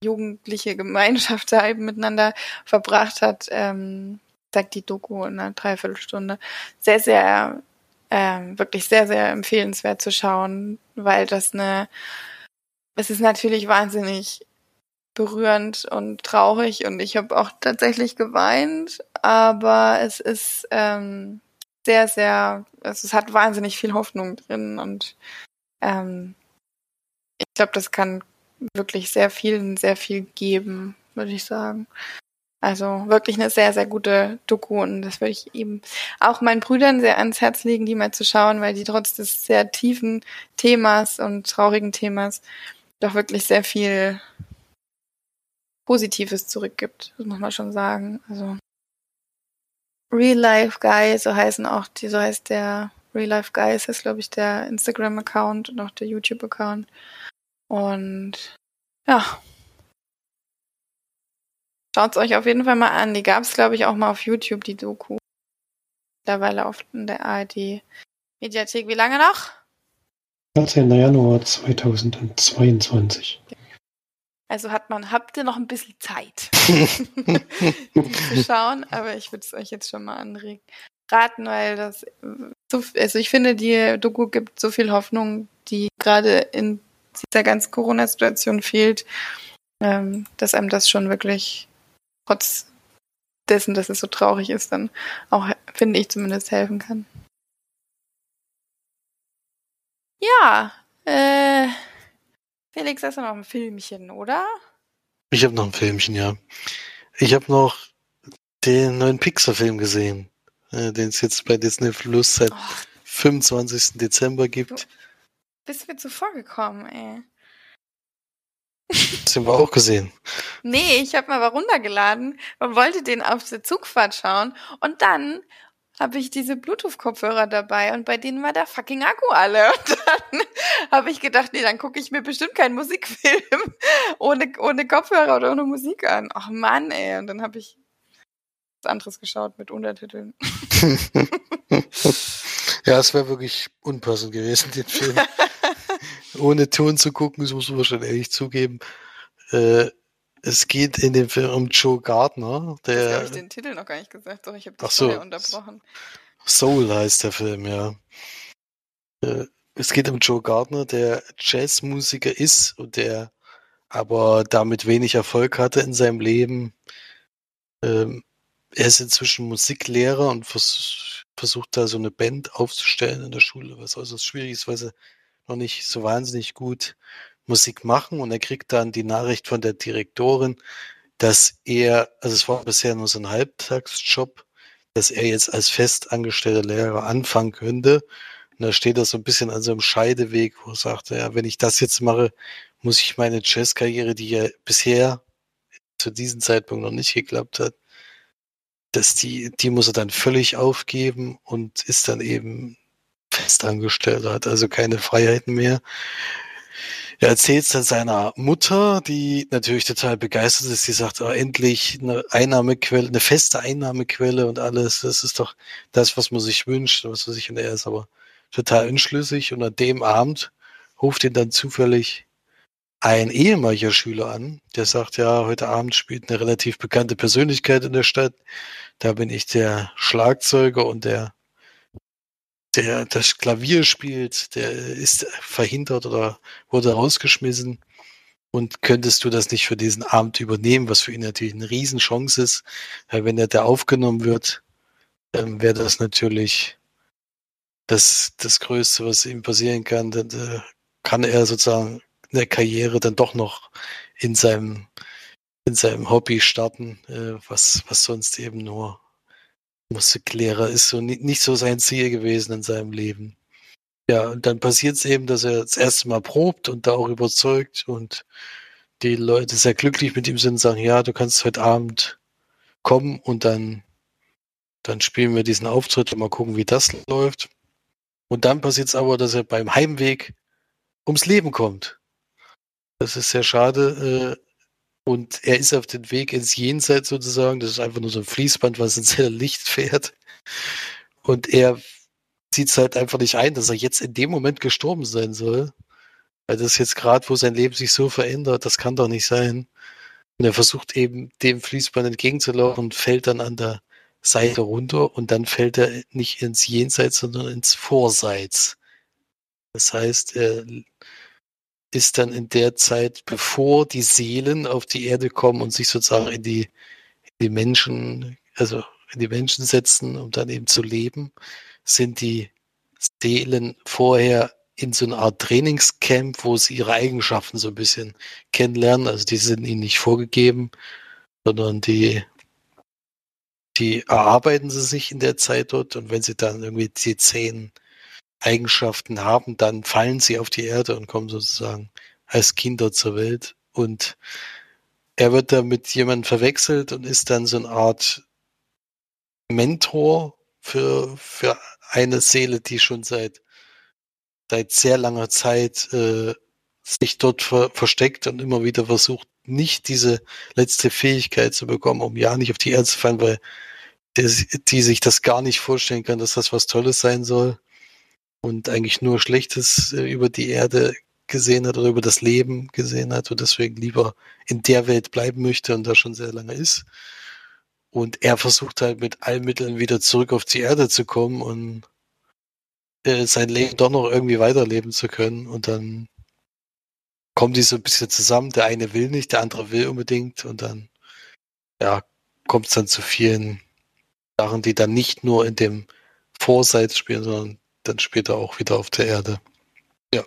jugendliche Gemeinschaft da eben miteinander verbracht hat, ähm, zeigt die Doku in einer Dreiviertelstunde. Sehr, sehr, ähm, wirklich sehr, sehr empfehlenswert zu schauen, weil das eine, es ist natürlich wahnsinnig berührend und traurig und ich habe auch tatsächlich geweint, aber es ist ähm, sehr, sehr, also es hat wahnsinnig viel Hoffnung drin und ähm, ich glaube, das kann wirklich sehr vielen sehr viel geben, würde ich sagen. Also wirklich eine sehr, sehr gute Doku und das würde ich eben auch meinen Brüdern sehr ans Herz legen, die mal zu schauen, weil die trotz des sehr tiefen Themas und traurigen Themas doch wirklich sehr viel Positives zurückgibt, das muss man schon sagen. Also Real Life Guy, so heißen auch die, so heißt der Real Life Guy, ist das glaube ich der Instagram-Account und auch der YouTube-Account. Und ja. Schaut's euch auf jeden Fall mal an. Die gab's glaube ich auch mal auf YouTube, die Doku. Mittlerweile auf in der ARD Mediathek. Wie lange noch? 14. Januar 2022. Also hat man, habt ihr noch ein bisschen Zeit, zu schauen, aber ich würde es euch jetzt schon mal anregen. Raten, weil das, äh, so, also ich finde, die Doku gibt so viel Hoffnung, die gerade in dieser ganzen Corona-Situation fehlt, ähm, dass einem das schon wirklich trotz dessen, dass es so traurig ist, dann auch, finde ich, zumindest helfen kann. Ja, äh, Felix, hast du noch ein Filmchen, oder? Ich habe noch ein Filmchen, ja. Ich habe noch den neuen Pixar-Film gesehen, äh, den es jetzt bei Disney Plus seit Oh, 25. Dezember gibt. bist mir zuvor gekommen, ey. Das haben wir auch gesehen. Nee, ich habe mal runtergeladen und wollte den auf der Zugfahrt schauen. Und dann habe ich diese Bluetooth-Kopfhörer dabei und bei denen war der fucking Akku alle. Und dann habe ich gedacht, nee, dann gucke ich mir bestimmt keinen Musikfilm ohne, ohne Kopfhörer oder ohne Musik an. Ach Mann, ey. Und dann habe ich was anderes geschaut mit Untertiteln. ja, es wäre wirklich unpassend gewesen, den Film ohne Ton zu gucken, das muss man schon ehrlich zugeben. Äh, es geht in dem Film um Joe Gardner, Jetzt habe der ich den Titel noch gar nicht gesagt. Doch, ich habe dich Ach so. vorher unterbrochen. Soul heißt der Film, ja. Äh, es geht um Joe Gardner, der Jazzmusiker ist und der aber damit wenig Erfolg hatte in seinem Leben. Ähm, er ist inzwischen Musiklehrer und vers versucht da so eine Band aufzustellen in der Schule, was äußerst schwierig ist, weil sie noch nicht so wahnsinnig gut Musik machen. Und er kriegt dann die Nachricht von der Direktorin, dass er, also es war bisher nur so ein Halbtagsjob, dass er jetzt als festangestellter Lehrer anfangen könnte. Und da steht er so ein bisschen an so einem Scheideweg, wo er sagt, ja, wenn ich das jetzt mache, muss ich meine Jazzkarriere, die ja bisher zu diesem Zeitpunkt noch nicht geklappt hat, dass die, die muss er dann völlig aufgeben und ist dann eben festangestellt, hat also keine Freiheiten mehr. Er erzählt es dann seiner Mutter, die natürlich total begeistert ist. Die sagt, oh, endlich eine Einnahmequelle, eine feste Einnahmequelle und alles. Das ist doch das, was man sich wünscht, was man sich. Und er ist aber total unschlüssig. Und an dem Abend ruft ihn dann zufällig ein ehemaliger Schüler an, der sagt, ja, heute Abend spielt eine relativ bekannte Persönlichkeit in der Stadt. Da bin ich der Schlagzeuger und der der das Klavier spielt, der ist verhindert oder wurde rausgeschmissen. Und könntest du das nicht für diesen Abend übernehmen, was für ihn natürlich eine Riesenchance ist, wenn er da aufgenommen wird, dann wäre das natürlich das, das Größte, was ihm passieren kann. Dann äh, kann er sozusagen eine Karriere dann doch noch in seinem, in seinem Hobby starten, äh, was, was sonst eben nur Musiklehrer ist so ni- nicht so sein Ziel gewesen in seinem Leben. Ja, und dann passiert es eben, dass er das erste Mal probt und da auch überzeugt und die Leute sehr glücklich mit ihm sind und sagen, ja, du kannst heute Abend kommen und dann, dann spielen wir diesen Auftritt und mal gucken, wie das läuft. Und dann passiert es aber, dass er beim Heimweg ums Leben kommt. Das ist sehr schade. Äh, und er ist auf dem Weg ins Jenseits sozusagen. Das ist einfach nur so ein Fließband, was ins helle Licht fährt. Und er sieht es halt einfach nicht ein, dass er jetzt in dem Moment gestorben sein soll. Weil das jetzt gerade, wo sein Leben sich so verändert, das kann doch nicht sein. Und er versucht eben dem Fließband entgegenzulaufen und fällt dann an der Seite runter und dann fällt er nicht ins Jenseits, sondern ins Vorseits. Das heißt, er ist dann in der Zeit, bevor die Seelen auf die Erde kommen und sich sozusagen in die, in die Menschen, also in die Menschen setzen, um dann eben zu leben, sind die Seelen vorher in so einer Art Trainingscamp, wo sie ihre Eigenschaften so ein bisschen kennenlernen. Also die sind ihnen nicht vorgegeben, sondern die, die erarbeiten sie sich in der Zeit dort und wenn sie dann irgendwie die zehn Eigenschaften haben, dann fallen sie auf die Erde und kommen sozusagen als Kinder zur Welt. Und er wird da mit jemandem verwechselt und ist dann so eine Art Mentor für, für eine Seele, die schon seit, seit sehr langer Zeit äh, sich dort ver versteckt und immer wieder versucht, nicht diese letzte Fähigkeit zu bekommen, um ja nicht auf die Erde zu fallen, weil der, die sich das gar nicht vorstellen kann, dass das was Tolles sein soll und eigentlich nur Schlechtes äh, über die Erde gesehen hat oder über das Leben gesehen hat und deswegen lieber in der Welt bleiben möchte und da schon sehr lange ist. Und er versucht halt mit allen Mitteln wieder zurück auf die Erde zu kommen und äh, sein Leben doch noch irgendwie weiterleben zu können. Und dann kommen die so ein bisschen zusammen. Der eine will nicht, der andere will unbedingt. Und dann, ja, kommt es dann zu vielen Sachen, die dann nicht nur in dem Vorseits spielen, sondern dann später auch wieder auf der Erde. Ja.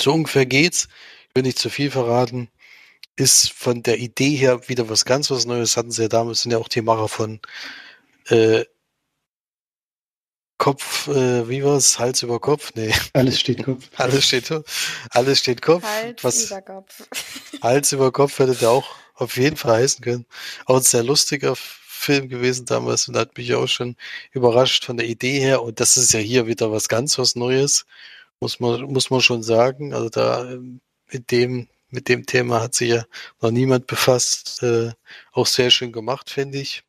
So ungefähr geht's. Ich will nicht zu viel verraten. Ist von der Idee her wieder was ganz was Neues. Hatten sie ja damals, sind ja auch die Macher von äh, Kopf, äh, wie war's? Hals über Kopf? Nee. Alles steht Kopf. Alles steht, alles steht Kopf. Hals was, über Kopf. Hals über Kopf hätte der auch auf jeden Fall heißen können. Auch ein sehr lustiger Film gewesen damals und hat mich auch schon überrascht von der Idee her. Und das ist ja hier wieder was ganz was Neues, muss man, muss man schon sagen. Also da ähm, mit dem, mit dem Thema hat sich ja noch niemand befasst. Äh, auch sehr schön gemacht, finde ich.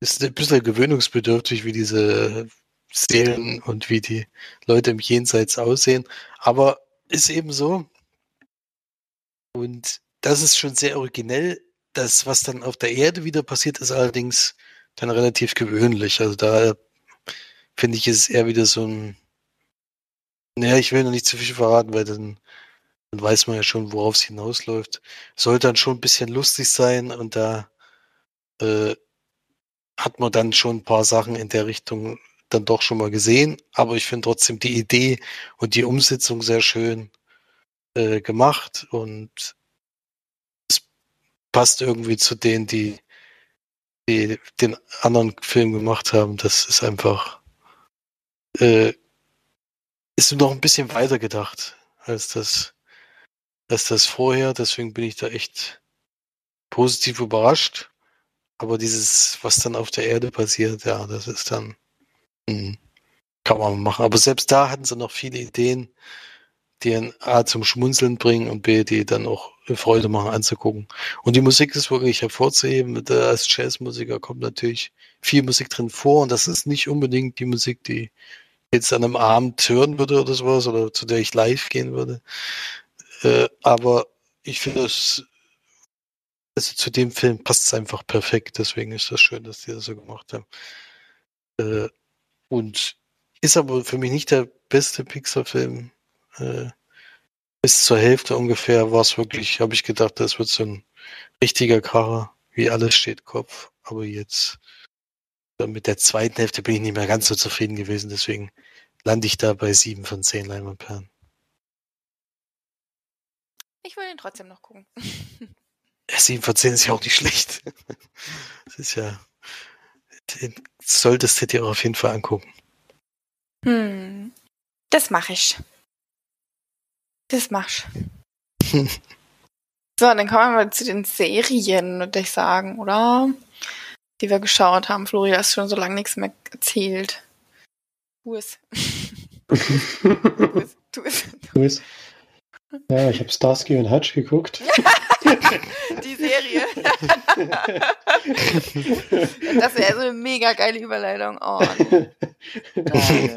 Ist ein bisschen gewöhnungsbedürftig, wie diese Seelen und wie die Leute im Jenseits aussehen. Aber ist eben so. Und das ist schon sehr originell. Das, was dann auf der Erde wieder passiert, ist allerdings dann relativ gewöhnlich. Also da finde ich, ist es eher wieder so ein, naja, ich will noch nicht zu viel verraten, weil dann, dann weiß man ja schon, worauf es hinausläuft. Soll dann schon ein bisschen lustig sein und da äh, hat man dann schon ein paar Sachen in der Richtung dann doch schon mal gesehen, aber ich finde trotzdem die Idee und die Umsetzung sehr schön äh, gemacht und passt irgendwie zu denen, die, die den anderen Film gemacht haben. Das ist einfach äh, ist noch ein bisschen weiter gedacht als das als das vorher. Deswegen bin ich da echt positiv überrascht. Aber dieses, was dann auf der Erde passiert, ja, das ist dann Mhm. Kann man machen. Aber selbst da hatten sie noch viele Ideen, die A zum Schmunzeln bringen und B, die dann auch Freude machen anzugucken. Und die Musik ist wirklich hervorzuheben. Als Jazzmusiker kommt natürlich viel Musik drin vor und das ist nicht unbedingt die Musik, die jetzt an einem Abend hören würde oder sowas oder zu der ich live gehen würde. Äh, aber ich finde es, also zu dem Film passt es einfach perfekt. Deswegen ist das schön, dass die das so gemacht haben. Äh, und ist aber für mich nicht der beste Pixar-Film. Äh, bis zur Hälfte ungefähr war es wirklich, habe ich gedacht, das wird so ein richtiger Kracher, wie alles steht Kopf. Aber jetzt mit der zweiten Hälfte bin ich nicht mehr ganz so zufrieden gewesen, deswegen lande ich da bei sieben von zehn Leinwandperlen. Ich will ihn trotzdem noch gucken. 7 von 10 ist ja auch nicht schlecht. Das ist ja, den solltest du dir auf jeden Fall angucken. Hm. Das mache ich. Das machst. Hm. So, dann kommen wir mal zu den Serien, würde ich sagen, oder? Die wir geschaut haben. Flori, hast schon so lange nichts mehr erzählt. Tu es. tu es. Tu es. Ja, ich habe Starsky und Hutch geguckt. Die Serie. das wäre so eine mega geile Überleitung. Oh, geil.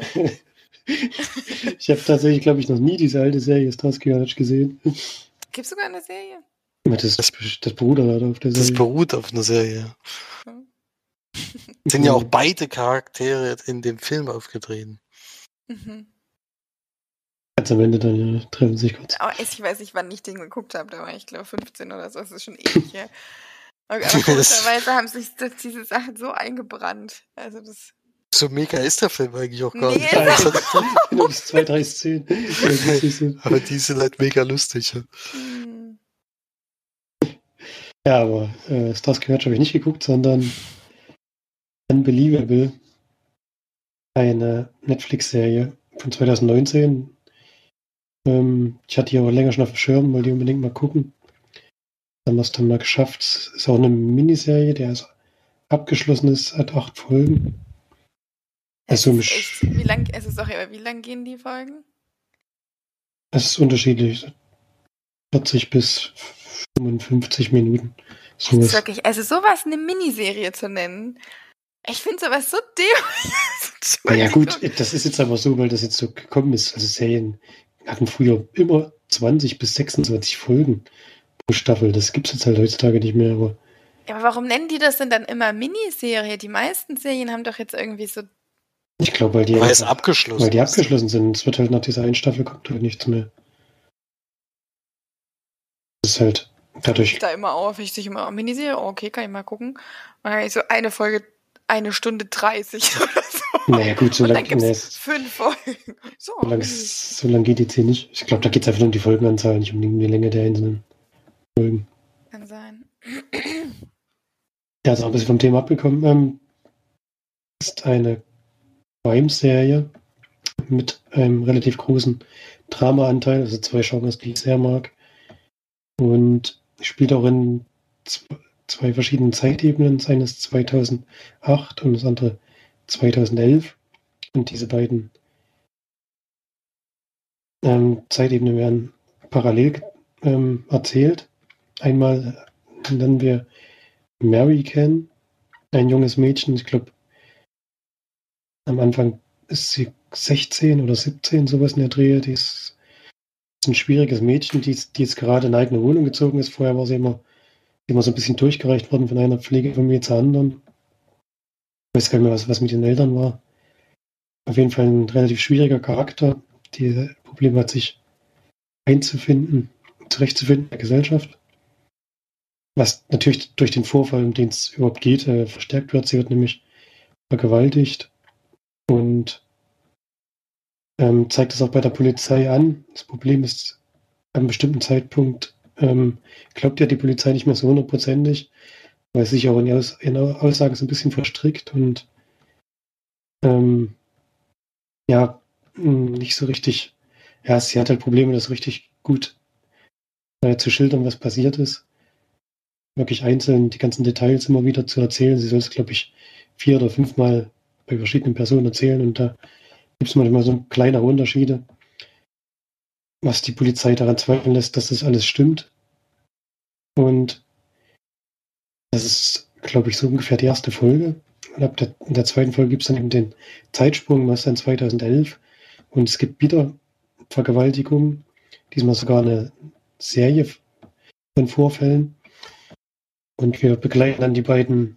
Ich habe tatsächlich, glaube ich, noch nie diese alte Serie Starsky und Hutch gesehen. Gibt es sogar eine Serie? Das, das, das beruht halt auf der Serie. Das beruht auf einer Serie. Sind ja auch beide Charaktere in dem Film aufgetreten. Mhm. Ganz am Ende dann ja, treffen sich kurz. Aber ich weiß nicht, wann ich den geguckt habe. Da war ich, glaube 15 oder so. Das ist schon ewig her. Aber komischerweise haben sich das, diese Sachen so eingebrannt. Also das. So mega ist der Film eigentlich auch gar Nee, nicht. ist Nur bis zwei, drei Szenen. Aber die sind halt mega lustig. Ja. Ja, aber äh, Starsky Hutch habe ich nicht geguckt, sondern Unbelievable. Eine Netflix-Serie von 2019. Ähm, ich hatte die aber länger schon auf dem Schirm, wollte die unbedingt mal gucken. Dann haben wir es dann mal geschafft. Ist auch eine Miniserie, der ist abgeschlossen ist, hat acht Folgen. Es Also, ist echt, wie lang, es ist auch, aber wie lang gehen die Folgen? es ist unterschiedlich. 40 bis 55 Minuten. Es ist Sowas. wirklich, also sowas eine Miniserie zu nennen. Ich finde sowas so dämlich. Naja, gut, das ist jetzt aber so, weil das jetzt so gekommen ist. Also Serien hatten früher immer 20 bis 26 Folgen pro Staffel. Das gibt es jetzt halt heutzutage nicht mehr, aber Ja, aber warum nennen die das denn dann immer Miniserie? Die meisten Serien haben doch jetzt irgendwie so. Ich glaube, weil die, Weil es einfach- abgeschlossen weil die ist. abgeschlossen sind. Es wird halt nach dieser einen Staffel kommt halt nichts mehr. Das ist halt dadurch. da immer auf. Ich sehe immer, Miniserie, oh, okay, kann ich mal gucken. Und dann ich so eine Folge, eine Stunde 30 oder so. Naja, gut, so lange nee, fünf Folgen. So. so lang, so lang geht die jetzt hier nicht. Ich glaube, da geht es einfach nur um die Folgenanzahl, nicht um die, um die Länge der einzelnen Folgen. Kann sein. Ja, ist auch ein bisschen vom Thema abgekommen. Ähm, ist eine Crime-Serie mit einem relativ großen Drama-Anteil, also zwei Genres, die ich sehr mag. Und spielt auch in zw- zwei verschiedenen Zeitebenen. Das eine ist 2008 und das andere 2011. Und diese beiden ähm, Zeitebenen werden parallel ähm, erzählt. Einmal lernen wir Mary kennen, ein junges Mädchen, ich glaube, am Anfang ist sie 16 oder 17, sowas in der Drehe. Die ist, ist ein schwieriges Mädchen, die, die jetzt gerade in eine eigene Wohnung gezogen ist. Vorher war sie immer, immer so ein bisschen durchgereicht worden von einer Pflegefamilie zur anderen. Ich weiß gar nicht mehr, was, was mit den Eltern war. Auf jeden Fall ein relativ schwieriger Charakter, die Probleme hat, sich einzufinden, zurechtzufinden in der Gesellschaft. Was natürlich durch den Vorfall, um den es überhaupt geht, äh, verstärkt wird. Sie wird nämlich vergewaltigt und ähm, zeigt es auch bei der Polizei an. Das Problem ist, an einem bestimmten Zeitpunkt ähm, glaubt ja die Polizei nicht mehr so hundertprozentig, weil sie sich auch in, Aus in Aussagen so ein bisschen verstrickt und ähm, ja, mh, nicht so richtig, ja, sie hat halt Probleme, das richtig gut äh, zu schildern, was passiert ist. Wirklich einzeln die ganzen Details immer wieder zu erzählen. Sie soll es, glaube ich, vier oder fünfmal bei verschiedenen Personen erzählen und da gibt es manchmal so kleine Unterschiede, was die Polizei daran zweifeln lässt, dass das alles stimmt. Und das ist, glaube ich, so ungefähr die erste Folge. Und ab der, in der zweiten Folge gibt es dann eben den Zeitsprung, was dann 2011. Und es gibt wieder Vergewaltigungen, diesmal sogar eine Serie von Vorfällen. Und wir begleiten dann die beiden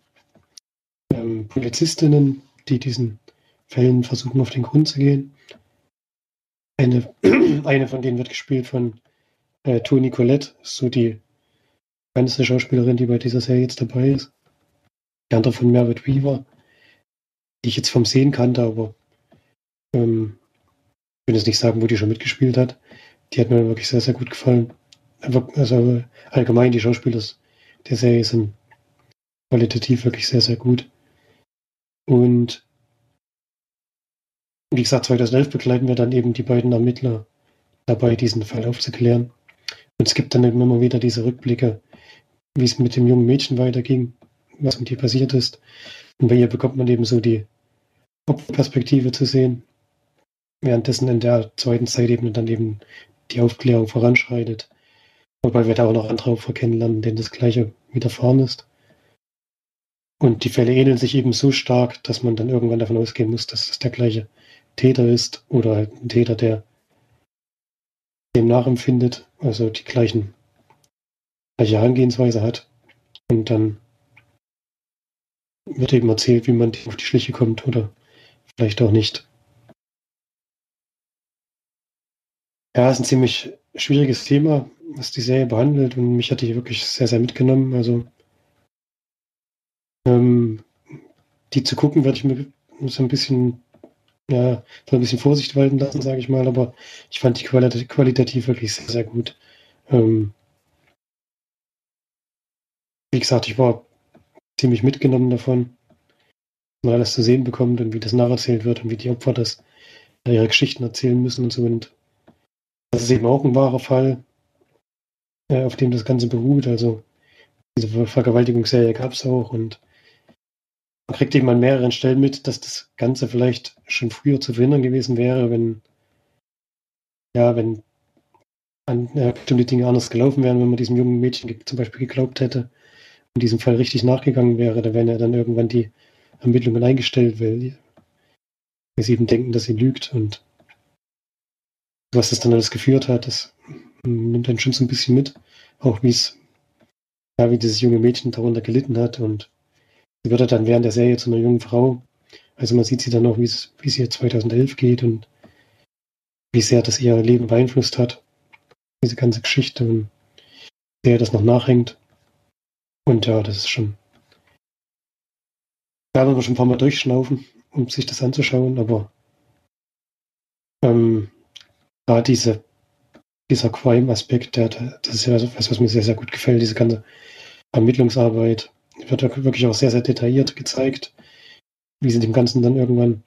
ähm, Polizistinnen, die diesen Fällen versuchen, auf den Grund zu gehen. Eine, eine von denen wird gespielt von äh, Toni Collette, so die bekannteste Schauspielerin, die bei dieser Serie jetzt dabei ist. Die andere von Merritt Weaver, die ich jetzt vom Sehen kannte, aber ähm, ich will jetzt nicht sagen, wo die schon mitgespielt hat. Die hat mir wirklich sehr, sehr gut gefallen. Also allgemein die Schauspieler der Serie sind qualitativ wirklich sehr, sehr gut. Und wie gesagt, 2011 begleiten wir dann eben die beiden Ermittler dabei, diesen Fall aufzuklären. Und es gibt dann eben immer wieder diese Rückblicke, wie es mit dem jungen Mädchen weiterging, was mit ihr passiert ist. Und bei ihr bekommt man eben so die Opferperspektive zu sehen, währenddessen in der zweiten Zeitebene dann eben die Aufklärung voranschreitet. Wobei wir da auch noch andere Opfer kennenlernen, denen das Gleiche widerfahren ist. Und die Fälle ähneln sich eben so stark, dass man dann irgendwann davon ausgehen muss, dass es der gleiche Täter ist oder halt ein Täter, der dem nachempfindet, also die gleichen, gleiche Herangehensweise hat. Und dann wird eben erzählt, wie man auf die Schliche kommt oder vielleicht auch nicht. Ja, ist ein ziemlich schwieriges Thema, was die Serie behandelt und mich hat die wirklich sehr, sehr mitgenommen. Also ähm, die zu gucken, werde ich mir so ein bisschen, ja, so ein bisschen Vorsicht walten lassen, sage ich mal, aber ich fand die qualit qualitativ wirklich sehr, sehr gut. Ähm, wie gesagt, ich war ziemlich mitgenommen davon, was man alles zu sehen bekommt und wie das nacherzählt wird und wie die Opfer das ihre Geschichten erzählen müssen und so. Und das ist eben auch ein wahrer Fall, äh, auf dem das Ganze beruht. Also diese Vergewaltigungsserie gab es auch und man kriegt eben an mehreren Stellen mit, dass das Ganze vielleicht schon früher zu verhindern gewesen wäre, wenn ja, wenn an äh, bestimmte Dinge anders gelaufen wären, wenn man diesem jungen Mädchen zum Beispiel geglaubt hätte in diesem Fall richtig nachgegangen wäre, da wären ja dann irgendwann die Ermittlungen eingestellt, weil sie eben denken, dass sie lügt und was das dann alles geführt hat, das nimmt dann schon so ein bisschen mit, auch wie es, ja, wie dieses junge Mädchen darunter gelitten hat und sie wird ja dann während der Serie zu einer jungen Frau. Also man sieht sie dann auch, wie es, wie ihr 2011 geht und wie sehr das ihr Leben beeinflusst hat, diese ganze Geschichte. Und Serie das noch nachhängt. Und ja, das ist schon. Da muss man schon ein paar Mal durchschnaufen, um sich das anzuschauen, aber ähm, da diese, dieser Crime-Aspekt, der, das ist ja was, was mir sehr, sehr gut gefällt, diese ganze Ermittlungsarbeit wird wirklich auch sehr, sehr detailliert gezeigt, wie sie dem Ganzen dann irgendwann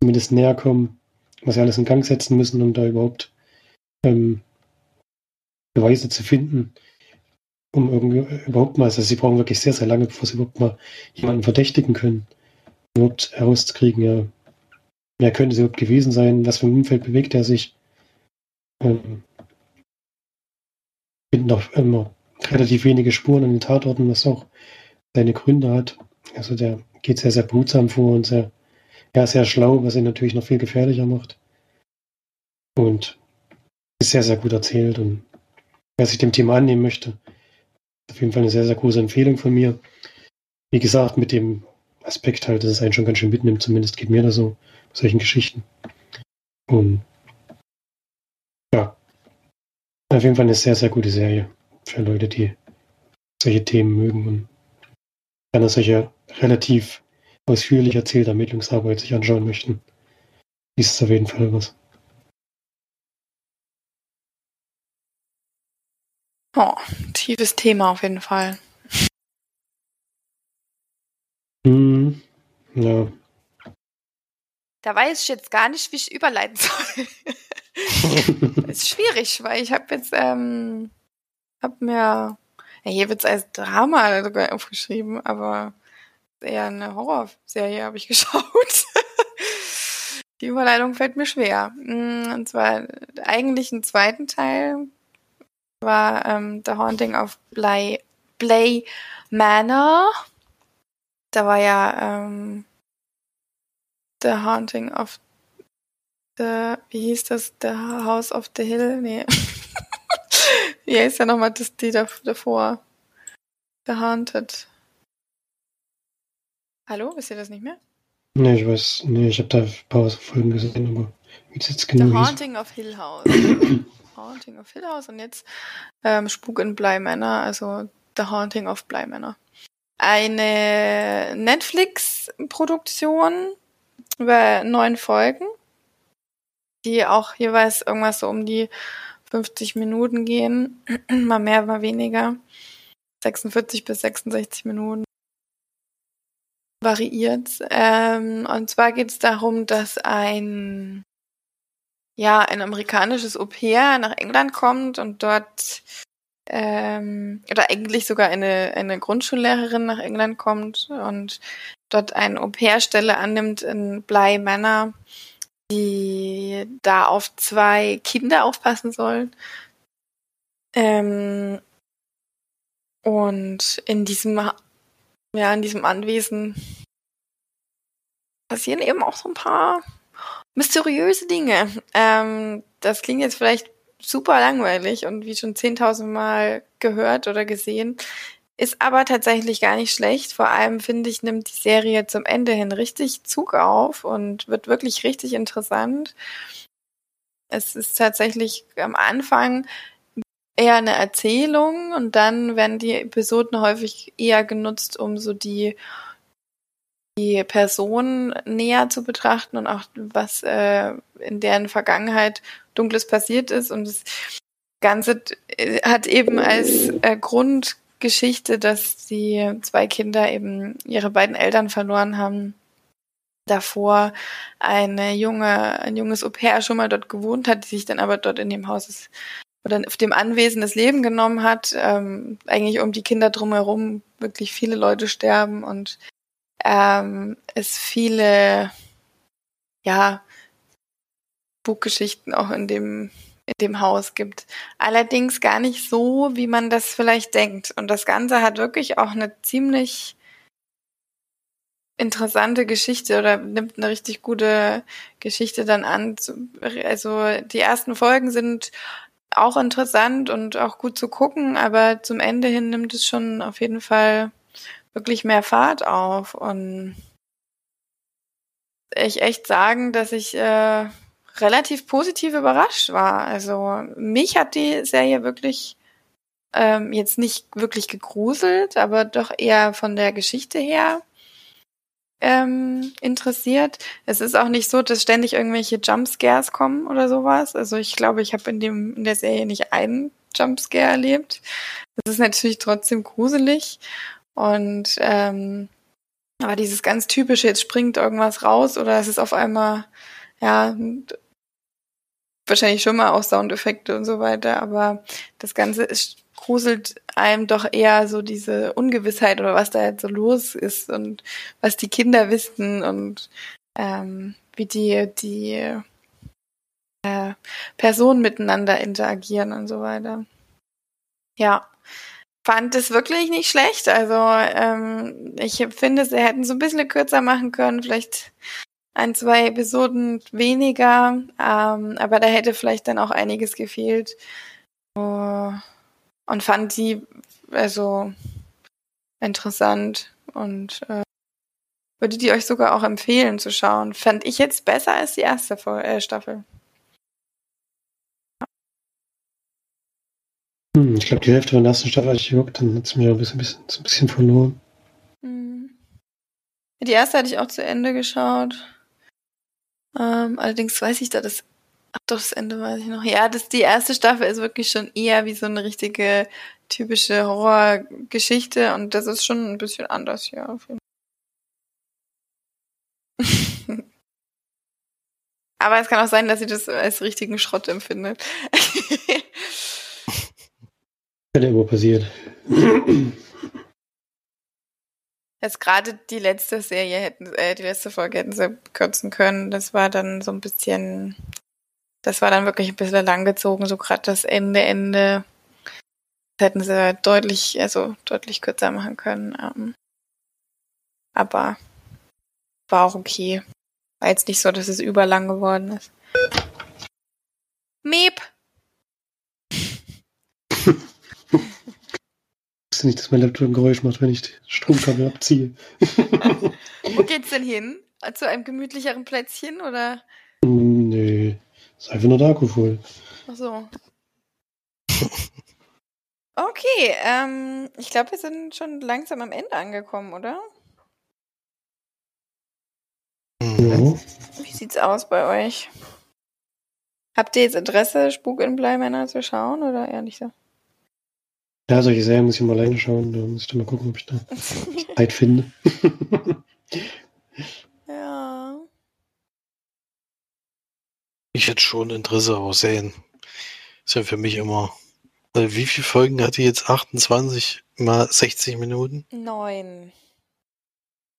zumindest näher kommen, was sie alles in Gang setzen müssen, um da überhaupt ähm, Beweise zu finden, um irgendwie überhaupt mal, also sie brauchen wirklich sehr, sehr lange, bevor sie überhaupt mal jemanden verdächtigen können, überhaupt herauszukriegen, ja, wer könnte es überhaupt gewesen sein, was für ein Umfeld bewegt er sich. Ähm, finden auch immer relativ wenige Spuren an den Tatorten, was auch seine Gründe hat. Also der geht sehr, sehr behutsam vor und sehr, ja, sehr schlau, was ihn natürlich noch viel gefährlicher macht. Und ist sehr, sehr gut erzählt und wer sich dem Thema annehmen möchte, auf jeden Fall eine sehr, sehr große Empfehlung von mir. Wie gesagt, mit dem Aspekt halt, dass es einen schon ganz schön mitnimmt, zumindest geht mir das so, bei solchen Geschichten. Und ja, auf jeden Fall eine sehr, sehr gute Serie für Leute, die solche Themen mögen und gerne solche relativ ausführlich erzählte Ermittlungsarbeit sich anschauen möchten. Ist es auf jeden Fall was. Oh, tiefes Thema auf jeden Fall. Hm, ja. Da weiß ich jetzt gar nicht, wie ich überleiten soll. ist schwierig, weil ich habe jetzt, ähm, hab mir, hier wird's als Drama sogar aufgeschrieben, aber eher eine Horrorserie habe ich geschaut. Die Überleitung fällt mir schwer. Mm, und zwar eigentlich einen zweiten Teil war ähm, The Haunting of Bly, Blay Manor. Da war ja ähm, The Haunting of the, wie hieß das? The House of the Hill? Nee. Wie heißt ja nochmal das die davor? The Haunted. Hallo, wisst ihr das nicht mehr? Nee, ich weiß, nee, ich habe da ein paar Folgen gesehen, aber wie es jetzt genau The Haunting hieß. of Hill House. Haunting of Hill House und jetzt ähm, Spuk in Bly Manor, also The Haunting of Bly Manor. Eine Netflix-Produktion über neun Folgen, die auch jeweils irgendwas so um die 50 Minuten gehen, mal mehr, mal weniger. 46 bis 66 Minuten variiert. Ähm, und zwar geht es darum, dass ein ja, ein amerikanisches Au-pair nach England kommt und dort ähm, oder eigentlich sogar eine, eine Grundschullehrerin nach England kommt und dort eine Au-pair-Stelle annimmt in Bly Manor, die da auf zwei Kinder aufpassen soll. Ähm, und in diesem, ja, in diesem Anwesen passieren eben auch so ein paar mysteriöse Dinge. Ähm, das klingt jetzt vielleicht super langweilig und wie schon 10.000 Mal gehört oder gesehen. Ist aber tatsächlich gar nicht schlecht. Vor allem finde ich, nimmt die Serie zum Ende hin richtig Zug auf und wird wirklich richtig interessant. Es ist tatsächlich am Anfang eher eine Erzählung und dann werden die Episoden häufig eher genutzt, um so die die Person näher zu betrachten und auch was äh, in deren Vergangenheit Dunkles passiert ist. Und das Ganze äh, hat eben als äh, Grundgeschichte, dass die zwei Kinder eben ihre beiden Eltern verloren haben. Davor eine junge, ein junges Au-pair schon mal dort gewohnt hat, die sich dann aber dort in dem Haus oder auf dem Anwesen das Leben genommen hat. Ähm, eigentlich um die Kinder drumherum wirklich viele Leute sterben und ähm, es viele, ja, Buchgeschichten auch in dem, in dem Haus gibt. Allerdings gar nicht so, wie man das vielleicht denkt. Und das Ganze hat wirklich auch eine ziemlich interessante Geschichte oder nimmt eine richtig gute Geschichte dann an. Also die ersten Folgen sind auch interessant und auch gut zu gucken, aber zum Ende hin nimmt es schon auf jeden Fall wirklich mehr Fahrt auf und ich echt sagen, dass ich äh, relativ positiv überrascht war. Also mich hat die Serie wirklich ähm, jetzt nicht wirklich gegruselt, aber doch eher von der Geschichte her ähm, interessiert. Es ist auch nicht so, dass ständig irgendwelche Jumpscares kommen oder sowas. Also ich glaube, ich habe in dem in der Serie nicht einen Jumpscare erlebt. Das ist natürlich trotzdem gruselig und ähm, aber dieses ganz typische, jetzt springt irgendwas raus oder es ist auf einmal ja wahrscheinlich schon mal auch Soundeffekte und so weiter, aber das Ganze ist gruselt einem doch eher so diese Ungewissheit oder was da jetzt so los ist und was die Kinder wissen und ähm, wie die, die äh, Personen miteinander interagieren und so weiter. Ja, fand es wirklich nicht schlecht. Also ähm, ich finde, sie hätten so ein bisschen kürzer machen können, vielleicht ein, zwei Episoden weniger, ähm, aber da hätte vielleicht dann auch einiges gefehlt. Oh und fand die also interessant und äh, würde die euch sogar auch empfehlen zu schauen. Fand ich jetzt besser als die erste äh, Staffel. Hm, ich glaube, die Hälfte von der ersten Staffel hatte ich geguckt, dann hat es mir ein bisschen, bisschen, ein bisschen verloren. Hm. Die erste hatte ich auch zu Ende geschaut. Ähm, allerdings weiß ich da das Ach doch, das Ende weiß ich noch. Ja, das, die erste Staffel ist wirklich schon eher wie so eine richtige typische Horrorgeschichte und das ist schon ein bisschen anders, ja. Auf jeden Fall. Aber es kann auch sein, dass sie das als richtigen Schrott empfindet. Kann ja immer passiert. Jetzt gerade die letzte Serie hätten, äh, die letzte Folge hätten sie kürzen können. Das war dann so ein bisschen das war dann wirklich ein bisschen langgezogen, so gerade das Ende, Ende. Das hätten sie deutlich, also deutlich kürzer machen können. Ähm, aber war auch okay. War jetzt nicht so, dass es überlang geworden ist. Meep! wusste nicht, dass mein Laptop ein Geräusch macht, wenn ich die Stromkabel abziehe. Wo geht's denn hin? Zu einem gemütlicheren Plätzchen oder? Nee. Ist einfach nur der Akku voll. Ach so. Okay, ähm, ich glaube, wir sind schon langsam am Ende angekommen, oder? Ja. Wie sieht's aus bei euch? Habt ihr jetzt Interesse, Spuk in Bleimänner zu schauen oder nicht so? Ja, solche Serien muss ich mal alleine schauen. Da muss ich dann mal gucken, ob ich da Zeit finde. ja. Ich hätte schon Interesse, aber Serien ist ja für mich immer. Also wie viele Folgen hat die jetzt? 28 mal 60 Minuten? Neun.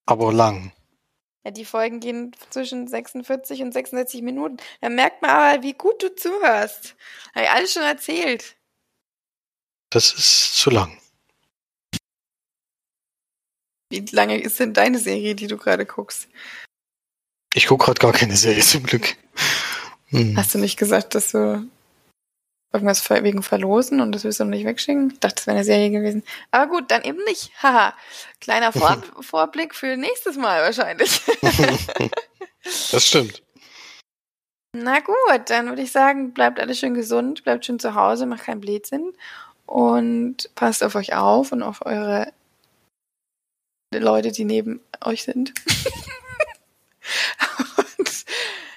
Aber lang. Ja, die Folgen gehen zwischen 46 und 66 Minuten. Da merkt man aber, wie gut du zuhörst. Habe ich alles schon erzählt. Das ist zu lang. Wie lange ist denn deine Serie, die du gerade guckst? Ich gucke gerade gar keine Serie zum Glück. Hm. Hast du nicht gesagt, dass du irgendwas wegen Verlosen und das willst du noch nicht wegschicken? Ich dachte, das wäre eine Serie gewesen. Aber gut, dann eben nicht. Haha. Kleiner Vor Vorblick für nächstes Mal wahrscheinlich. das stimmt. Na gut, dann würde ich sagen, bleibt alles schön gesund, bleibt schön zu Hause, macht keinen Blödsinn und passt auf euch auf und auf eure Leute, die neben euch sind.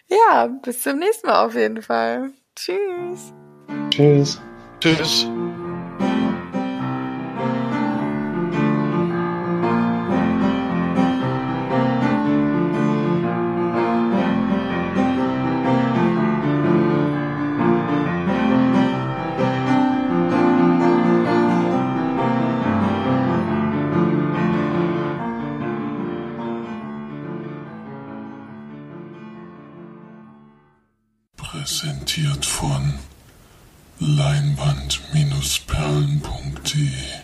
Ja, bis zum nächsten Mal auf jeden Fall. Tschüss. Tschüss. Tschüss. Präsentiert von leinwand-perlen.de